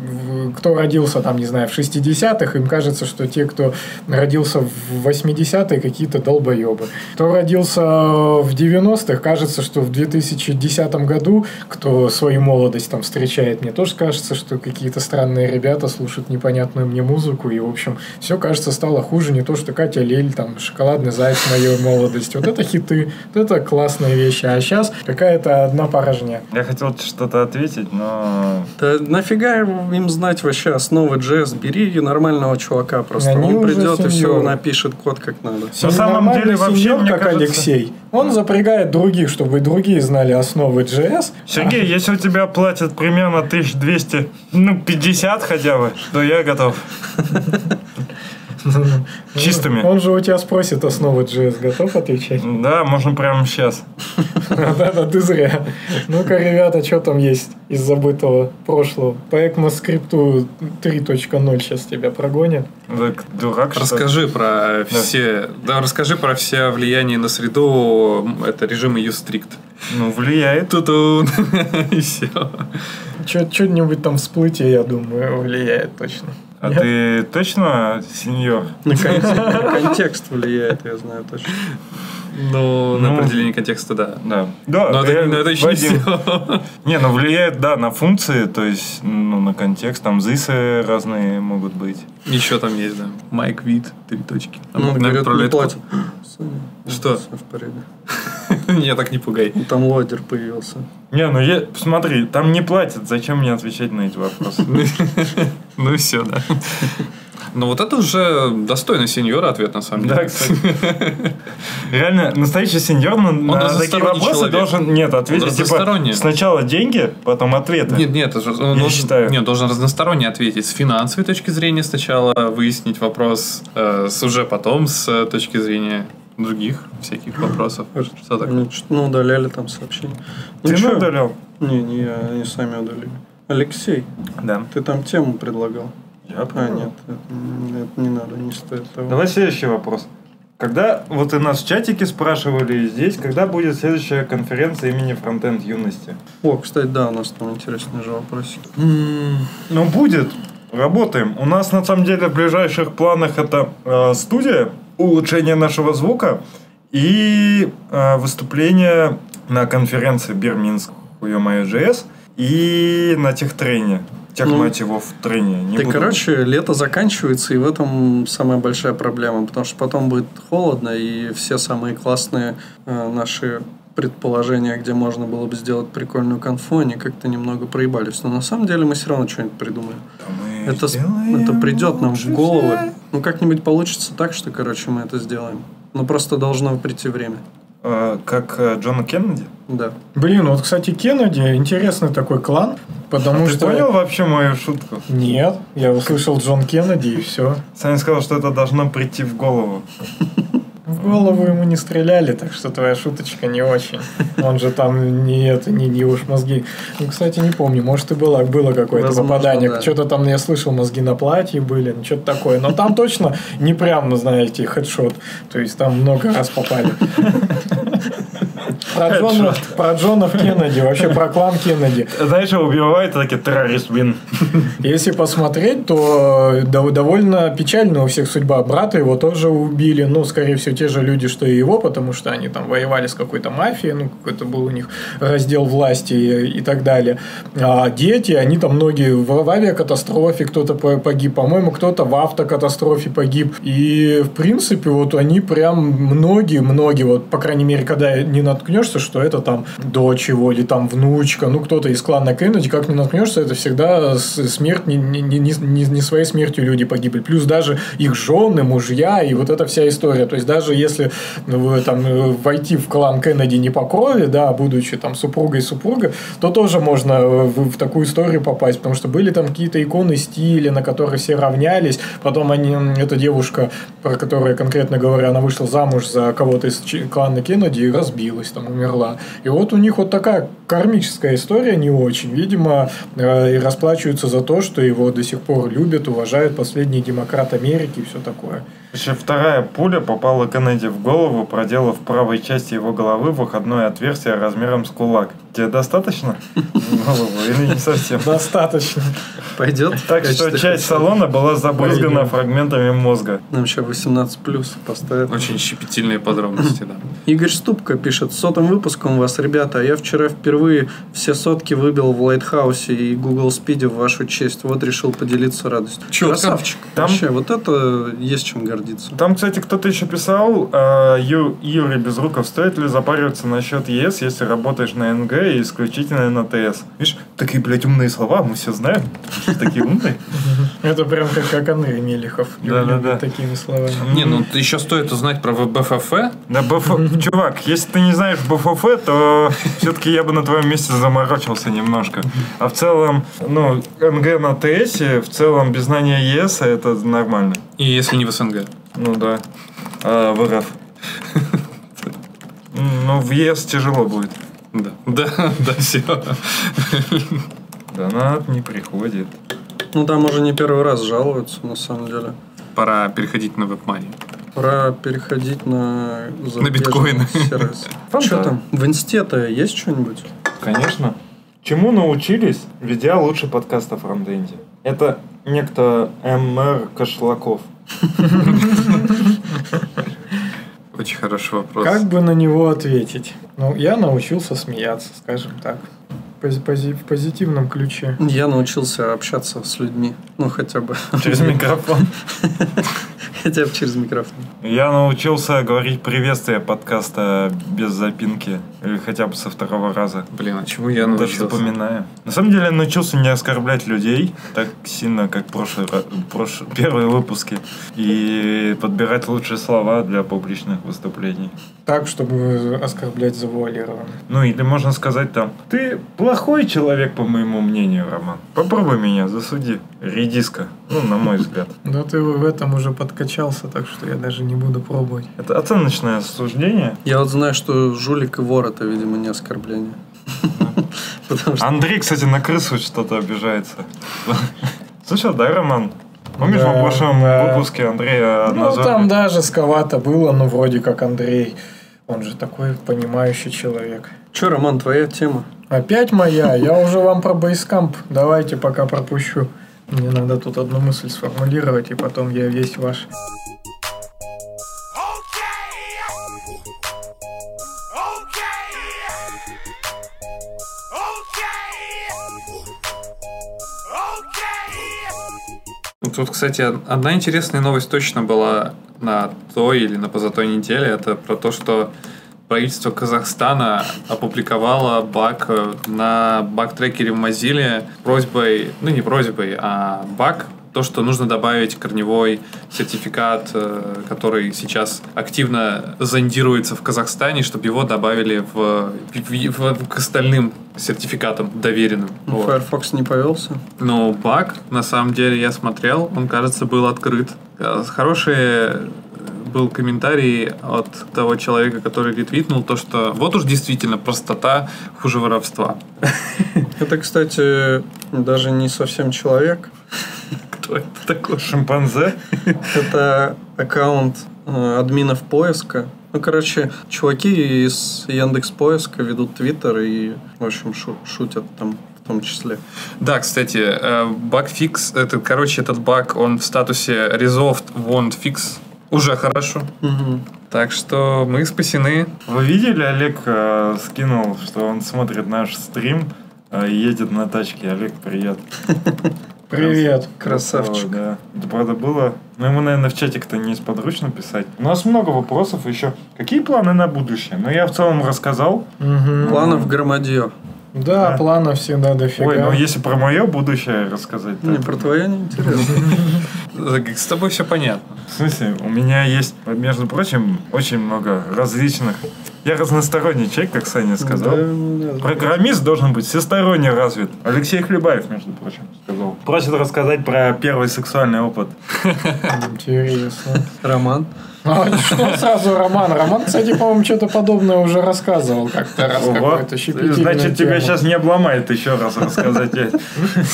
кто родился там, не знаю, в 60-х, им кажется, что те, кто родился в 80-е, какие-то долбоебы. Кто родился в 90-х, кажется, что в 2010 году, кто свою молодость там встречает, мне тоже кажется, что какие-то странные ребята слушают непонятную мне музыку, и, в общем, все, кажется, стало хуже. Не то, что Катя Лель, там, шоколадный заяц моей молодости. Вот это хиты, вот это классные вещи. А сейчас какая-то одна порожня. Я хотел что-то ответить, но... Да нафига им знать вообще основы JS? Бери нормального чувака просто. Они Он уже придет и все напишет код как надо. На самом деле, вообще, мне как кажется- Алексей, он запрягает других, чтобы другие знали основы JS. Сергей, если у тебя платят примерно 1200, ну, 50 хотя бы, то я готов. Чистыми. Он же у тебя спросит основы JS. Готов отвечать? Да, можно прямо сейчас. Да-да, ты зря. Ну-ка, ребята, что там есть из забытого прошлого? По ECMAScript 3.0 сейчас тебя прогонят. Так, дурак? Расскажи про все, да, расскажи про все влияние на среду, это режима Ustrict. Ну, влияет. Ту-тун. И все. Что-нибудь там всплытие, я думаю, влияет точно. А ты точно сеньор? На контекст, влияет, я знаю точно. Ну, на Ну. определение контекста, да. Да. Да, Но это, но это еще не все. Не, ну влияет, да, на функции, то есть, ну, на контекст, там зисы разные могут быть. Еще там есть, да. Майк Вид, три точки. Там Ну, нам говорят, не платят. Что? Все в порядке. Меня так не пугай. Ну, Там лодер появился. Не, ну я, смотри, там не платят, зачем мне отвечать на эти вопросы? Ну и все, да. Ну вот это уже достойный сеньора ответ, на самом деле. Да, кстати. Реально, настоящий сеньор на, на такие вопросы человек. должен, нет, ответить, типа, сначала деньги, потом ответы. Нет, нет, он Я должен, считаю. нет, должен разносторонне ответить. С финансовой точки зрения сначала выяснить вопрос, э, с уже потом с э, точки зрения других всяких вопросов. Что такое? Ну, что- ну, удаляли там сообщение. Ну, Ты чё? удалял? Не, не я, они сами удалили. Алексей, Да. ты там тему предлагал. Я А, понял. нет, это, это не надо, не стоит того. Давай следующий вопрос. Когда, вот и нас в чатике спрашивали и здесь, когда будет следующая конференция имени Фронтенд Юности? О, кстати, да, у нас там интересный же вопросик. Ну, будет. Работаем. У нас, на самом деле, в ближайших планах это э, студия, улучшение нашего звука и э, выступление на конференции Бирминск JS и на техтрене. Тех, Ну, мать его, в трене. Не Так, буду- короче, лето заканчивается, и в этом самая большая проблема, потому что потом будет холодно, и все самые классные э, наши предположения, где можно было бы сделать прикольную конфу, они как-то немного проебались. Но на самом деле мы все равно что-нибудь придумаем. Да Это, это придет нам в головы. Ну, как-нибудь получится так, что, короче, мы это сделаем. Но просто должно прийти время. Э, как э, Джона Кеннеди. Да. Блин, вот, кстати, Кеннеди интересный такой клан, потому Ты что... понял вообще мою шутку? Нет, я услышал Джон Кеннеди и все. Саня сказал, что это должно прийти в голову. В голову ему не стреляли, так что твоя шуточка не очень. Он же там не это, не, не уж мозги. Ну, кстати, не помню, может и было, было какое-то Возможно, попадание. да. Что-то там я слышал, мозги на платье были, ну что-то такое. Но там точно не прям, ну, знаете, хедшот. То есть там много раз попали. Про Джона, про Джона Кеннеди, вообще про клан Кеннеди. Знаешь, его убивают, такие террорист вин. Если посмотреть, то э, дов- довольно печальная у всех судьба. Брата его тоже убили. Ну, скорее всего, те же люди, что и его, потому что они там воевали с какой-то мафией, ну, какой-то был у них раздел власти и, и так далее. А дети, они там многие в, авиакатастрофе кто-то по- погиб, по-моему, кто-то в автокатастрофе погиб. И, в принципе, вот они прям многие-многие, вот, по крайней мере, когда не наткнешься, что это там дочь его или там внучка, ну, кто-то из клана Кеннеди, как не наткнешься, это всегда смерть, не, не, не, не, своей смертью люди погибли. Плюс даже их жены, мужья и вот эта вся история. То есть, даже если ну, там войти в клан Кеннеди не по крови, да, будучи там супругой супруга, то тоже можно в, в такую историю попасть, потому что были там какие-то иконы стиля, на которые все равнялись, потом они, эта девушка, про которую конкретно говорю, она вышла замуж за кого-то из клана Кеннеди и разбилась, там умерла. И вот у них вот такая кармическая история не очень. Видимо, э, и расплачиваются за то, что его до сих пор любят, уважают последний демократ Америки и все такое. Еще вторая пуля попала Кеннеди в голову, проделав в правой части его головы выходное отверстие размером с кулак. Тебе достаточно? Голову или не совсем? Достаточно. Пойдет? Так что часть салона была забрызгана фрагментами мозга. Нам еще 18 плюс поставят. Очень щепетильные подробности, да. Игорь Ступка пишет, с сотым выпуском вас, ребята, я вчера впервые все сотки выбил в Lighthouse е и Google Speed в вашу честь. Вот решил поделиться радостью. Красавчик. Там- Вообще, вот это есть чем гордиться. Там, кстати, кто-то еще писал, э, Ю, Юрий Безруков, стоит ли запариваться насчет ES, если работаешь на NG и исключительно на TS? Видишь, такие, блядь, умные слова, мы все знаем. Такие умные. Это прям как, Андрей Мелехов. Да-да-да. Такими словами. Не, ну еще стоит узнать про БФФ. Да, БФ... чувак, если ты не знаешь БФФ, то все-таки я бы на твоем месте заморочился немножко. А в целом, ну, НГ на ТС, в целом без знания ЕС это нормально. И если не в СНГ. Ну да. А, в РФ. Ну, в ЕС тяжело будет. Да, да, да, все. Донат не приходит. Ну, там уже не первый раз жалуются, на самом деле. Пора переходить на веб-мани. Пора переходить на зарубежный биткоины. Фонтан. Что там? В инсте-то есть что-нибудь? Конечно. Чему научились, ведя лучший подкаст о фронтенде? Это некто МР Кошлаков. Очень хороший вопрос. Как бы на него ответить? Ну, я научился смеяться, скажем так. Пози- пози- в позитивном ключе. Я научился общаться с людьми. Ну, хотя бы. Через микрофон. Хотя бы через микрофон. Я научился говорить приветствие подкаста без запинки. Или хотя бы со второго раза. Блин, а чему я Даже научился? запоминаю. На самом деле я научился не оскорблять людей так сильно, как прошлый, прош- первые выпуски. И подбирать лучшие слова для публичных выступлений. Так, чтобы оскорблять завуалированно. Ну или можно сказать там, ты плохой человек, по моему мнению, Роман. Попробуй меня, засуди. Редиска. Ну, на мой взгляд. Да ты в этом уже подкачался, так что я даже не буду пробовать. Это оценочное суждение. Я вот знаю, что жулик и вор это, видимо, не оскорбление. Андрей, кстати, на крысу что-то обижается. Слышал, да, Роман? Помнишь, Да, в прошлом да. выпуске Андрея Ну, там даже сковато было, но вроде как Андрей. Он же такой понимающий человек. Че, Роман, твоя тема? Опять моя? Я уже вам про бейскамп. Давайте пока пропущу. Мне надо тут одну мысль сформулировать, и потом я весь ваш. Тут, кстати, одна интересная новость точно была на той или на позатой неделе. Это про то, что правительство Казахстана опубликовало баг э, на баг-трекере в Mozilla просьбой, ну не просьбой, а баг, то, что нужно добавить корневой сертификат, э, который сейчас активно зондируется в Казахстане, чтобы его добавили в, в- в- к остальным сертификатам доверенным. Ну, Вот. Firefox не повелся. Но баг, на самом деле, я смотрел, он, кажется, был открыт. Э, Хороший э, был комментарий от того человека, который ретвитнул, то, что вот уж действительно простота хуже воровства. Это, кстати, даже не совсем человек. Кто это такой? Шимпанзе? Это аккаунт э, админов поиска. Ну, короче, чуваки из Яндекс Поиска ведут твиттер и, в общем, шу- шутят там в том числе. Да, кстати, э, багфикс, это, короче, этот баг, он в статусе resolved won't fix. Уже хорошо. Мгм. Так что мы спасены. Вы видели, Олег э, скинул, что он смотрит наш стрим э, и едет на тачке. Олег, привет. Привет. Красавчик. Да. Это правда было. Ну, ему, наверное, в чатик-то несподручно писать. У нас много вопросов еще. Какие планы на будущее? Ну, я в целом рассказал. Мгм. Планов громадье. Да, Да. планов всегда дофига. Ой, ну если про мое будущее рассказать. Не, про твое не интересно. С тобой все понятно. В смысле, у меня есть, между прочим, очень много различных... Я разносторонний человек, как Саня сказал. Да, да. Программист должен быть всесторонне развит. Алексей Хлебаев, между прочим, сказал. Просит рассказать про первый сексуальный опыт. Интересно. Роман. А что сразу Роман? Роман, кстати, по-моему, что-то подобное уже рассказывал как-то раз. Вот. Значит, тебя тему. сейчас не обломает еще раз рассказать.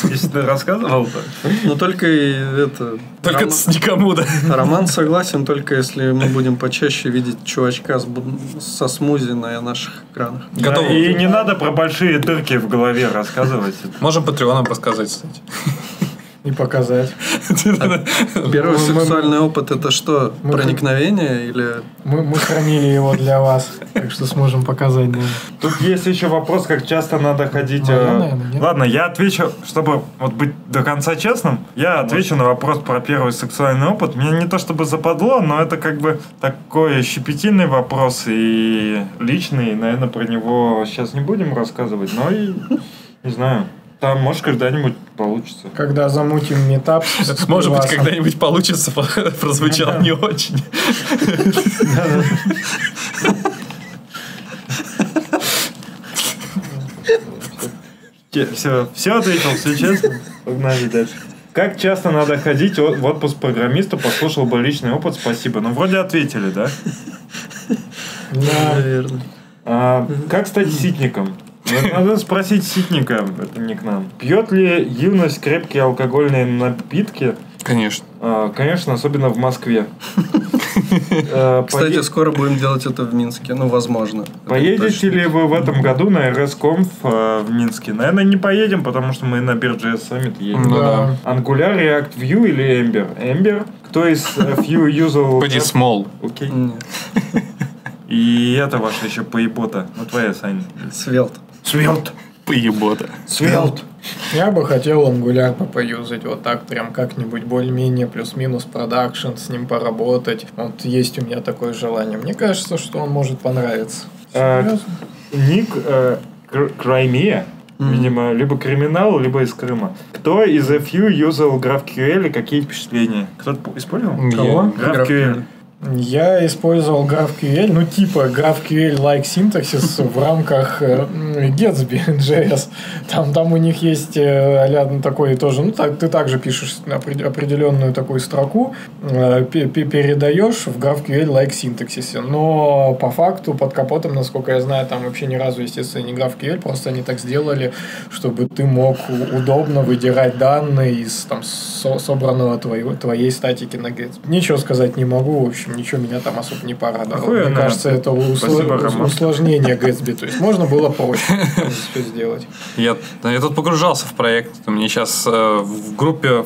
Если ты рассказывал, то... Но только и это... Только Ром- с никому, да. Роман согласен только если мы будем почаще видеть чувачка с со смузи на наших экранах. Готов. Да, И не надо про большие дырки в голове рассказывать. Можем патреоном рассказать, кстати. И показать. Первый сексуальный опыт это что? Проникновение или... Мы, хранили его для вас, так что сможем показать. Тут есть еще вопрос, как часто надо ходить... Э? Ладно, я отвечу, чтобы вот быть до конца честным, я отвечу на вопрос про первый сексуальный опыт. Меня не то чтобы западло, но это как бы такой щепетильный вопрос и личный. Наверное, про него сейчас не будем рассказывать, но и не знаю. Там, может, когда-нибудь получится. Когда замутим метап Может быть, когда-нибудь получится, прозвучало не очень. Все, все ответил, все честно. Погнали дальше. Как часто надо ходить в отпуск программисту? Послушал бы личный опыт, спасибо. Ну, вроде ответили, да? Да. Наверное. А, как стать ситником? Надо спросить ситника, это не к нам. Пьет ли юность крепкие алкогольные напитки? Конечно. А, конечно, особенно в Москве. А, Кстати, скоро будем делать это в Минске. Ну, возможно. Поедете ли вы в этом году на RSConf э, в Минске? Наверное, не поедем, потому что мы на Бирже Summit едем. Ну Да. Angular, React, Vue или Ember? Ember? Кто из э, Vue юзал... Пойди small. Окей. Нет, И это ваша еще поебота. Ну, твоя, Сань. Свелт. Свелт. Поебота. Свелт. Я бы хотел Angular бы поюзать вот так, прям как-нибудь более-менее плюс-минус продакшн, с ним поработать. Вот есть у меня такое желание. Мне кажется, что он может понравиться. А, Серьезно? Ник э, Кр- Краймия. Видимо, либо криминал, либо из Крыма. Кто из FU юзал GraphQL и какие впечатления? Кто-то использовал? Кого? GraphQL. Я использовал GraphQL, ну типа GraphQL-like syntaxis в рамках э, м, Gatsby JS. Там, там у них есть а-ля такой тоже, ну так, ты также пишешь опре- определенную такую строку, э, пе- пе- передаешь в GraphQL-like syntaxis. Но по факту под капотом, насколько я знаю, там вообще ни разу, естественно, не GraphQL, просто они так сделали, чтобы ты мог удобно выдирать данные из там со- собранного твоего, твоей статики на Gatsby. Ничего сказать не могу, в общем, ничего меня там особо не порадовало. Охуенно. Мне кажется, это Роман. усложнение Gatsby. То есть можно было проще все сделать. Я, я тут погружался в проект. Меня сейчас э, в группе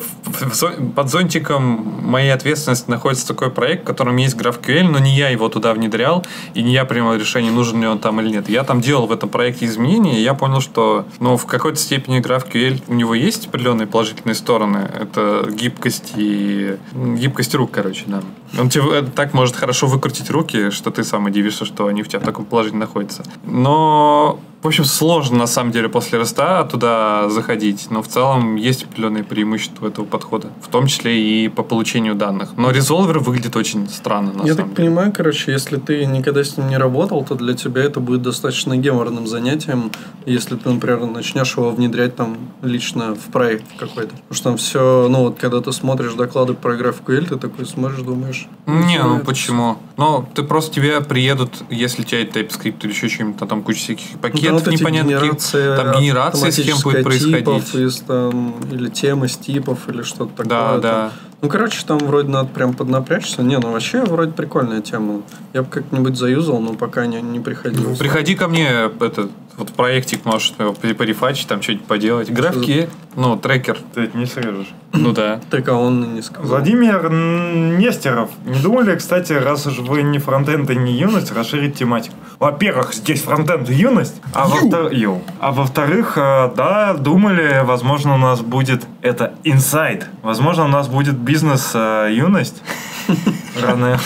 под зонтиком моей ответственности находится такой проект, в котором есть GraphQL, но не я его туда внедрял, и не я принимал решение, нужен ли он там или нет. Я там делал в этом проекте изменения, и я понял, что ну, в какой-то степени GraphQL у него есть определенные положительные стороны. Это гибкость и гибкость рук, короче, да. Он тебе э, так может хорошо выкрутить руки, что ты сам удивишься, что они у тебя в таком положении находятся. Но в общем, сложно на самом деле после роста туда заходить, но в целом есть определенные преимущества этого подхода, в том числе и по получению данных. Но резолвер выглядит очень странно на Я самом так деле. понимаю, короче, если ты никогда с ним не работал, то для тебя это будет достаточно геморным занятием, если ты, например, начнешь его внедрять там лично в проект какой-то. Потому что там все, ну вот когда ты смотришь доклады про GraphQL, ты такой смотришь, думаешь... Не, ну это почему? Ну, ты просто тебе приедут, если у тебя TypeScript или еще чем-то, там куча всяких пакетов там вот эти непонятных. генерация там генерация схем будет автоматическая типов происходить. из, там, или темы с типов, или что-то такое. Да, там. Ну, короче, там вроде надо прям поднапрячься. Не, ну вообще вроде прикольная тема. Я бы как-нибудь заюзал, но пока не, не приходилось. Приходи ко мне, этот, вот проектик можешь его порефачить, там что-нибудь поделать. Графки, ну, трекер, Ты это не срежешь. ну да. Так, а он не сказал. Владимир Нестеров. Не думали, кстати, раз уж вы не фронтенд и не юность, расширить тематику? Во-первых, здесь фронтенд и юность, а, во Йоу. а во-вторых, э, да, думали, возможно, у нас будет это инсайт. Возможно, у нас будет бизнес э, юность. Рано.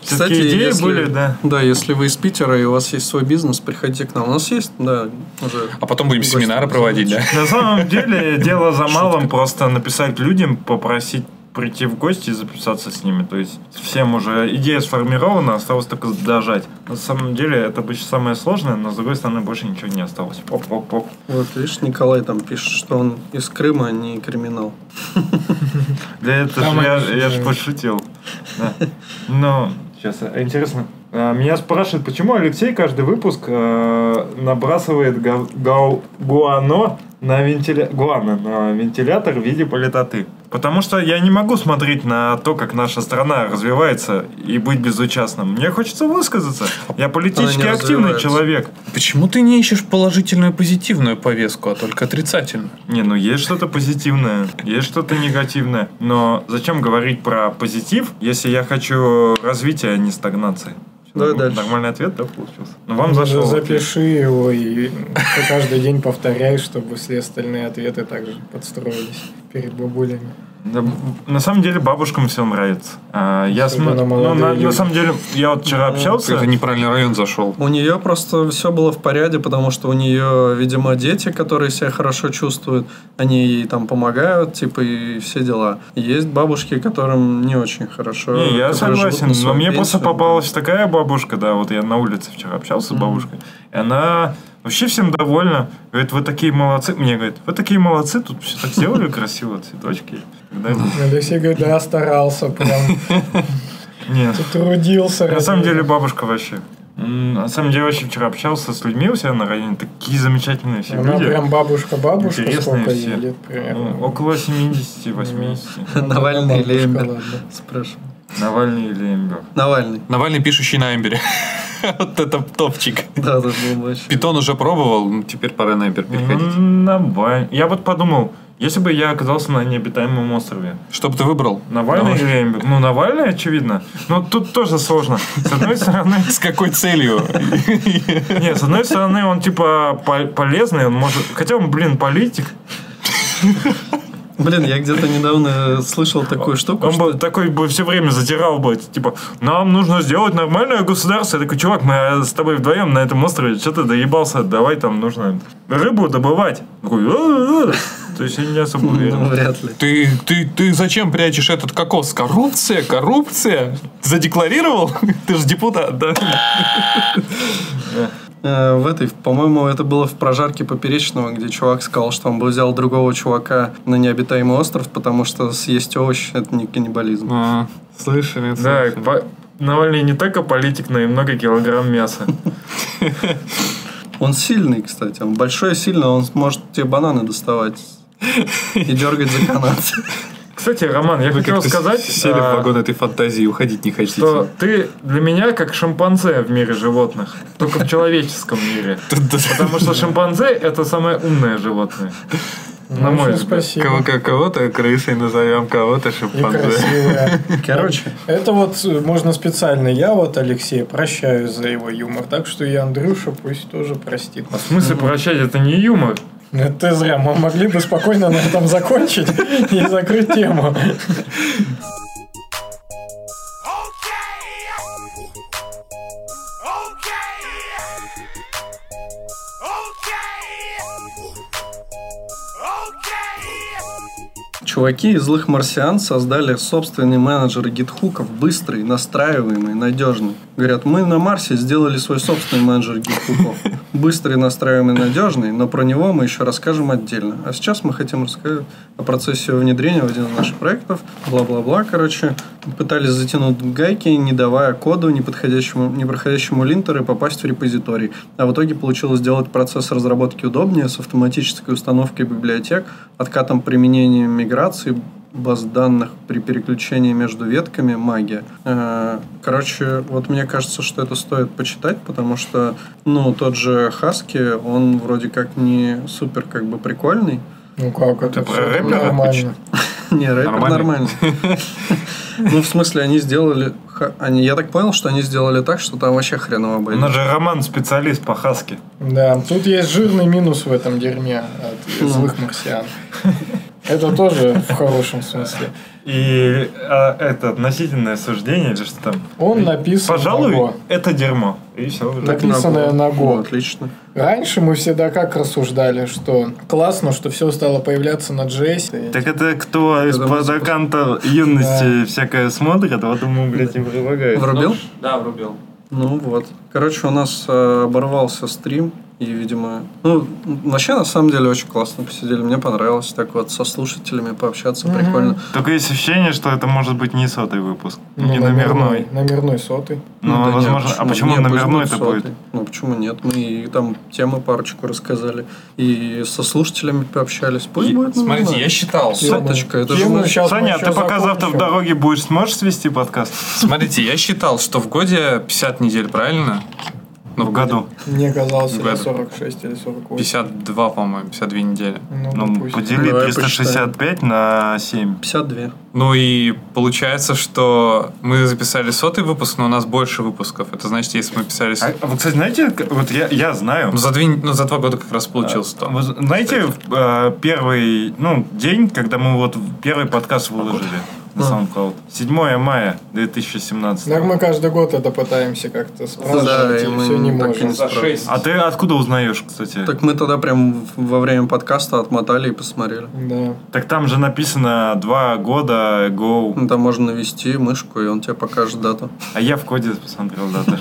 Кстати, идеи если, были, да. Да, если вы из Питера и у вас есть свой бизнес, приходите к нам. У нас есть, да, уже. А потом будем семинары проводить, да? На самом деле, дело за малым просто написать людям, попросить прийти в гости и записаться с ними. То есть всем уже идея сформирована, осталось только дожать. На самом деле это обычно самое сложное, но с другой стороны больше ничего не осталось. Оп-оп-оп. Вот, видишь, Николай там пишет, что он из Крыма, а не криминал. Да это Там ж я, же- пошутил. Ну, сейчас, а, интересно. А, Меня спрашивают, почему Алексей каждый выпуск э, набрасывает гуано на, вентиля... гуано на вентилятор в виде политоты. Потому что я не могу смотреть на то, как наша страна развивается и быть безучастным. Мне хочется высказаться. Я политически активный человек. Почему ты не ищешь положительную позитивную повестку, а только отрицательную? Не, ну есть что-то позитивное, есть что-то негативное. Но зачем говорить про позитив, если я хочу развития, а не стагнации? Давай Норм- дальше. Нормальный ответ, да, получился? Ну, вам зашел. Запиши его и каждый день повторяй, чтобы все остальные ответы также подстроились перед бабулями. Да, на самом деле бабушкам все нравится. А, я см- ну, на, на самом деле, я вот вчера общался. Это неправильный район зашел. У нее просто все было в порядке, потому что у нее, видимо, дети, которые себя хорошо чувствуют, они ей там помогают, типа, и все дела. Есть бабушки, которым не очень хорошо. Не, я согласен, но мне просто пенсию. попалась такая бабушка, да, вот я на улице вчера общался с бабушкой, и она вообще всем довольна. Говорит, вы такие молодцы. Мне говорит, вы такие молодцы, тут все так сделали красиво, цветочки. Когда- Алексей говорит, да, старался прям, Нет, трудился. на самом деле бабушка вообще. На самом деле, вообще вчера общался с людьми у себя на районе, такие замечательные все Она люди. прям бабушка-бабушка, Интересные сколько все. ей лет Ну, примерно. около 70-80. Навальный или Эмбер? Спрашиваю. Навальный или Эмбер. Навальный. Навальный, пишущий на Эмбере. Вот это топчик. Да, это был вообще. Питон уже пробовал, ну, теперь пора на Эмбер переходить. Навальный. Я вот подумал, если бы я оказался на необитаемом острове, Что бы ты выбрал? Навальный Давай. или Эмбер? Ну, Навальный, очевидно. Но тут тоже сложно. С одной стороны, С какой целью? нет, с одной стороны, он типа по- полезный, он может... Хотя он, блин, политик. Блин, я где-то недавно слышал такую штуку, Он что бы такой бы все время затирал бы, типа, нам нужно сделать нормальное государство. Я такой, чувак, мы с тобой вдвоем на этом острове, что ты доебался, давай там нужно рыбу добывать. Такой, «А-а-а». То есть я не особо ну, уверен. вряд ли. Ты, ты, ты зачем прячешь этот кокос? Коррупция? Коррупция? Задекларировал? Ты же депутат, да? Э, В этой, по-моему, это было в прожарке Поперечного, где чувак сказал, что он бы взял другого чувака на необитаемый остров, потому что съесть овощи – это не каннибализм. А, Слышали, Да, слышали. по- Навальный не только политик, но и много килограмм мяса. Он сильный, кстати. Он большой и сильный, он может тебе бананы доставать и дергать за канат. Кстати, Роман, я Вы хотел сказать, сели а, в вагон этой фантазии, уходить не хотите. что ты для меня как шимпанзе в мире животных, только в человеческом мире. Потому что шимпанзе это самое умное животное. На Ну, мой очень взгляд. спасибо. Кого- как- Кого-то крысой назовем, кого-то шимпанзе. Короче, Это вот э, можно специально. Я вот Алексея прощаю за его юмор. Так что и Андрюша пусть тоже простит. А в смысле прощать, это не юмор. Это зря. Мы могли бы спокойно на этом закончить и закрыть тему. Чуваки из злых марсиан создали собственный менеджер гитхуков, быстрый, настраиваемый, надежный. Говорят, мы на Марсе сделали свой собственный менеджер гитхуков. Быстрый, настраиваемый, надежный, но про него мы еще расскажем отдельно. А сейчас мы хотим рассказать о процессе его внедрения в один из наших проектов. Бла-бла-бла, короче. Пытались затянуть гайки, не давая коду неподходящему, непроходящему линтеру попасть в репозиторий. А в итоге получилось сделать процесс разработки удобнее с автоматической установкой библиотек, откатом применения миграции, баз данных при переключении между ветками магия. Э, Короче, вот мне кажется, что это стоит почитать, потому что, ну, тот же Хаски, он вроде как не супер как бы прикольный. Ну как, это про все рэпера нормально. Не, рэпер Нормальный? нормально. Ну, в смысле, они сделали... Они, я так понял, что они сделали так, что там вообще хреново У будет. нас же Роман специалист по хаске. Да, тут есть жирный минус в этом дерьме от Ну. злых марсиан. Это тоже в хорошем смысле. И а, это относительное суждение или что там? Он написан Пожалуй, на Go. это дерьмо. И все написанное на Go. Ну, отлично. Раньше мы всегда как рассуждали, что классно, что все стало появляться на JS. Так это кто из аккаунта юности всякое смотрит, вот ему, блядь, и предлагает. Врубил? Да, врубил. Ну вот. Короче, у нас э, оборвался стрим И, видимо, ну, вообще, на самом деле, очень классно посидели. Мне понравилось так вот со слушателями пообщаться. Мгм. Прикольно. Только есть ощущение, что это может быть не сотый выпуск. Ну, не номерной. Номерной сотый. Ну, да возможно. нет, а почему Нет, номерной будет это будет? Ну, почему нет? Мы и там темы парочку рассказали. И со слушателями пообщались. Пусть И- будет Смотрите, номерной. я считал. Соточка, это же мы Саня, а ты пока завтра в дороге будешь, сможешь свести подкаст? Смотрите, я считал, что в годе 50 недель, правильно? Ну, В году. Мне казалось, В или году. 46, или 48. 52, по-моему, 52 недели. Ну, Ну, подели Давай 365 на 7. 52. Ну и получается, что мы записали сотый выпуск, но у нас больше выпусков. Это значит, если мы писали... А, а вы, кстати, знаете, вот я, я знаю. Ну, за, две, ну, за два года как раз получилось то. Вы знаете, э, первый ну, день, когда мы вот первый подкаст выложили на SoundCloud? 7 мая 2017. Так мы каждый год это пытаемся как-то спрашивать, и и мы все не так и можем. не справились. А ты откуда узнаешь, кстати? Так, Так мы тогда прям во время подкаста отмотали и посмотрели. Да. там же написано 2 года go. Ну, Там можно навести мышку, и он тебе покажет дату. А я в коде посмотрел дату.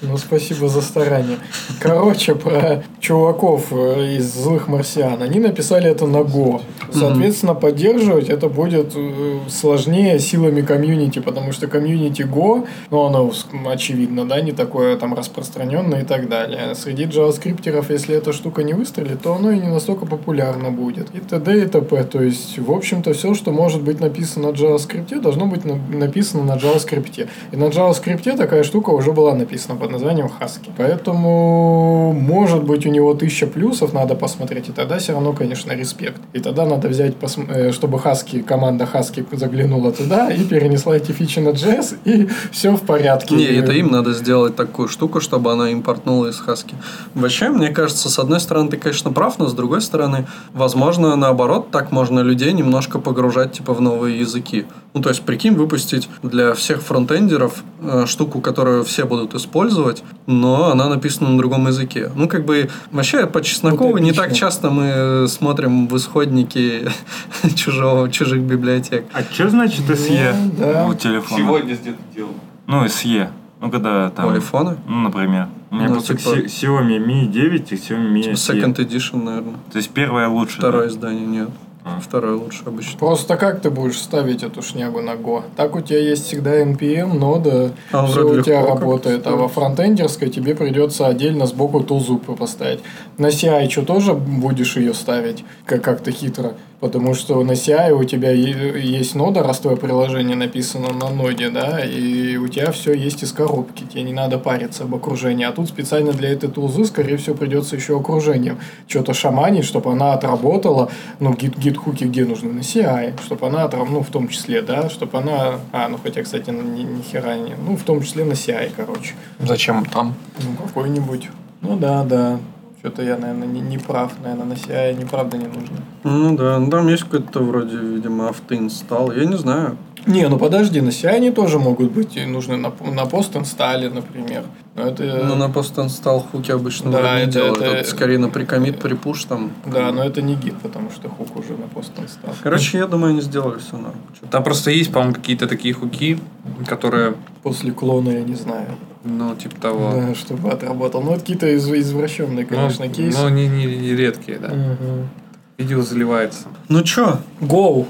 Ну, спасибо за старание. Короче, про чуваков э, из злых марсиан. Они написали это на Go. Соответственно, поддерживать это будет э, сложнее силами комьюнити, потому что комьюнити Go, ну, оно очевидно, да, не такое там распространенное и так далее. Среди джаваскриптеров, если эта штука не выстрелит, то оно и не настолько популярно будет. И т.д. и т.п. То есть, в общем-то, все, что может быть написано на JavaScript, должно быть на- написано на JavaScript. И на JavaScript такая штука уже была написана под названием Husky. Поэтому, может быть, у него тысяча плюсов, надо посмотреть, и тогда все равно, конечно, респект. И тогда надо взять, посм- э, чтобы Husky, команда Husky заглянула туда и перенесла эти фичи на JS, и все в порядке. Не, это им надо сделать такую штуку, чтобы она импортнула из Хаски. Вообще, мне кажется, с одной стороны, ты, конечно, прав, но с другой стороны, возможно, наоборот, так можно людей немножко погружать, типа, в новые языки. Ну, то есть, прикинь, выпустить для всех фронтендеров э, штуку, которую все будут использовать, но она написана на другом языке. Ну, как бы, вообще, по чесноку не так часто мы смотрим в исходники чужого, чужих библиотек. А что значит SE Ну, да. у телефона? где-то делал. Ну, SE. Ну, когда там... У айфона? Ну, например. У меня Ну, просто типа- Xi- Xiaomi Mi 9 и Xiaomi Mi Типа SE. Second Edition, наверное. То есть первое лучше. Второе да? издание нет. А. Второе лучше обычно. Просто как ты будешь ставить эту шнягу на Go? Так у тебя есть всегда NPM, нода, А все у тебя работает. А во фронтендерской тебе придется отдельно сбоку тулзу поставить. На CI что тоже будешь ее ставить как- как-то хитро? Потому что на CI у тебя есть нода, раз твое приложение написано на ноде, да, и у тебя все есть из коробки, тебе не надо париться об окружении. А тут специально для этой тулзы, скорее всего, придется еще окружением что-то шаманить, чтобы она отработала, ну, гид, гид-хуки где нужны? На CI, чтобы она отработала, ну, в том числе, да, чтобы она, а, ну, хотя, кстати, ну, ни, ни хера не, ну, в том числе на CI, короче. Зачем там? Ну, какой-нибудь. Ну, да, да. Что-то я, наверное, не, не прав. Наверное, на CI неправда не нужно. Ну да, ну там есть какой-то вроде, видимо, автоинсталл. Я не знаю. Не, ну подожди, на CI они тоже могут быть и нужны на, на пост-инсталле, например. Но это... Ну на постинсталл хуки обычно Да, это- делают. это- Это скорее на прикомит, припуш там. Да, но это не гид, потому что хук уже на пост-инсталл. Короче, я думаю, они сделали все норм. Там просто есть, по-моему, какие-то такие хуки, которые, После клона я не знаю. Ну, типа того... Да, чтобы отработал. Ну, это какие-то из- извращенные, Ну, конечно, кейсы. Но не, не, не редкие, да. Мгм. Видео заливается. Ну чё, Go!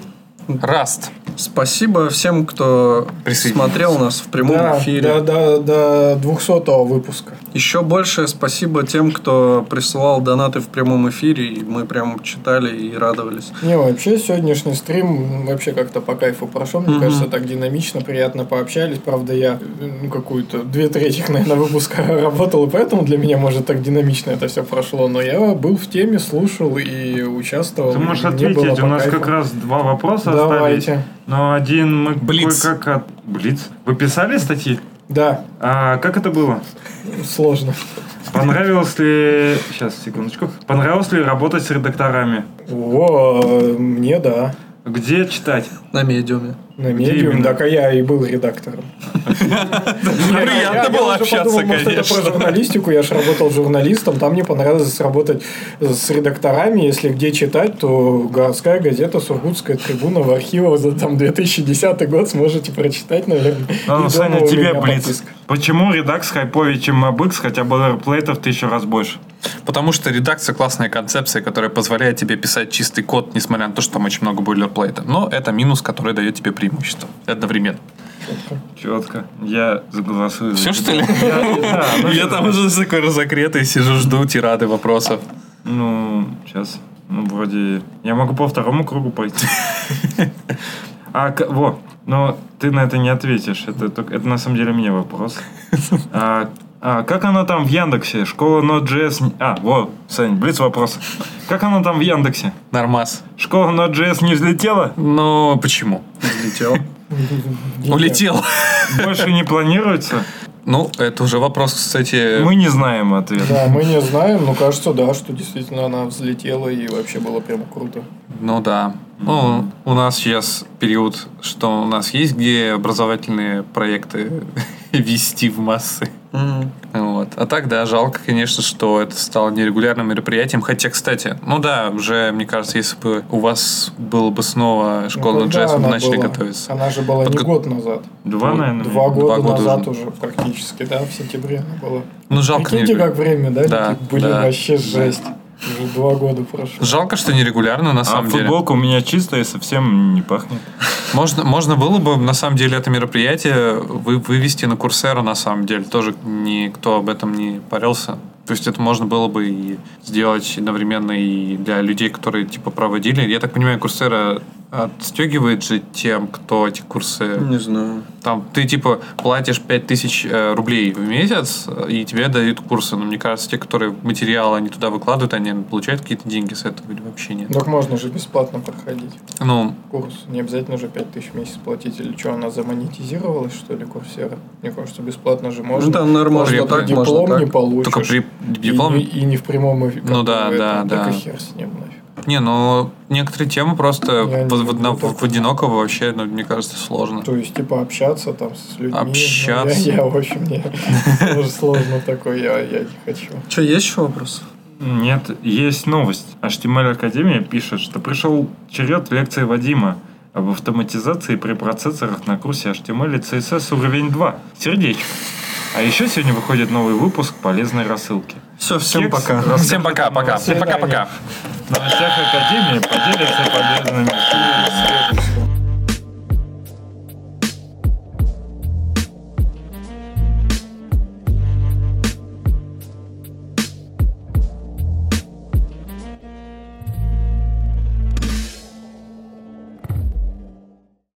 Раст. спасибо всем, кто смотрел нас в прямом Да, эфире. до, до, до 200 выпуска. Еще большее спасибо тем, кто присылал донаты в прямом эфире, и мы прям читали и радовались. Не, вообще сегодняшний стрим вообще как-то по кайфу прошел. Мне Мгм. кажется, так динамично, приятно пообщались. Правда, я ну, какую-то две трети, наверное, выпуска работал, и поэтому для меня, может, так динамично это все прошло. Но я был в теме, слушал и участвовал. Ты можешь ответить, у нас кайфу. как раз два вопроса. Давайте. Но один мы Блиц. кое-как от... Блиц? Вы писали статьи? Да, А как это было? сложно. Понравилось ли... Сейчас, секундочку. Понравилось ли работать с редакторами? О, мне да. Где читать? На медиуме. На медиум, так а я и был редактором. Приятно было общаться, может, это про конечно. журналистику, я же работал журналистом, там мне понравилось работать с редакторами, если где читать, то городская газета, Сургутская трибуна в архивах за там 2010 год сможете прочитать, наверное. Ну, Саня, тебе блиц. Почему редакс хайповее, чем MapX, хотя бойлерплейтов в тысячу раз больше? Потому что редакция классная концепция, которая позволяет тебе писать чистый код, несмотря на то, что там очень много бойлерплейта. Но это минус, который дает тебе преимущество одновременно. Четко. Я согласуюсь. Все, что ли? Да, ну, Я там уже такой разогретый сижу, жду тирады вопросов. Ну, сейчас. Ну, вроде... Я могу по второму кругу пойти. А, во, но ты на это не ответишь. Это, это на самом деле мне вопрос. А, а, как оно там в Яндексе? Школа Node.js... А, во, Сань, блиц вопрос. Как оно там в Яндексе? Нормас. Школа Node.js не взлетела? Но почему? Взлетел. Улетел. Больше не планируется? Ну, это уже вопрос, кстати. Мы не знаем ответа. Да, мы не знаем, но кажется, да, что действительно она взлетела и вообще было прям круто. Ну да. Ну, у нас сейчас период, что у нас есть где образовательные проекты вести в массы. Мгм. Вот. А так, да, жалко, конечно, что это стало нерегулярным мероприятием. Хотя, кстати, ну да, уже, мне кажется, если бы у вас было бы снова школа Ну, джесс, вы она начали была? готовиться. Она же была не Подго- год назад. Два, наверное. Два года, года назад уже. уже. практически, да, в сентябре она была. Ну, жалко. Прикиньте, не- как время, да? Да? Блин, да. вообще жесть. Уже два года прошло. Жалко, что нерегулярно, на А самом деле. футболка у меня чистая и совсем не пахнет. Можно, можно было бы, на самом деле, это мероприятие вы, вывести на Курсеру, на самом деле. Тоже никто об этом не парился. То есть это можно было бы и сделать одновременно и для людей, которые типа проводили. Я так понимаю, Курсера отстегивает же тем, кто эти курсы... Не знаю. Там ты типа платишь 5000 э, рублей в месяц, э, и тебе дают курсы. Но мне кажется, те, которые материалы они туда выкладывают, они получают какие-то деньги с этого или вообще нет. Так можно же бесплатно проходить Ну, курс. Не обязательно же 5000 в месяц платить. Или что, она замонетизировалась, что ли, курсера? Мне кажется, бесплатно же можно. Ну, там, наверное, можно так, диплом можно не так. получишь. только при И диплом... не- И, не в прямом эфире. Ну да, да, да. Так и хер с ним нафиг. Не, ну некоторые темы просто в, в- на- в- в одинокого вообще, ну, мне кажется, сложно. То есть, типа, общаться там с людьми. Ну, Общаться. я, я, в общем, мне тоже сложно такое, я, я не хочу. Что, есть еще вопрос? Нет, есть новость. HTML Академия пишет, что пришел черед лекции Вадима об автоматизации при процессорах на курсе HTML и CSS уровень 2. Сердечко. А еще сегодня выходит новый выпуск полезной рассылки. Все, всем Кекс пока. расскажет Всем пока, пока. новостях- Пока-пока. новостях Академии, поделится полезными.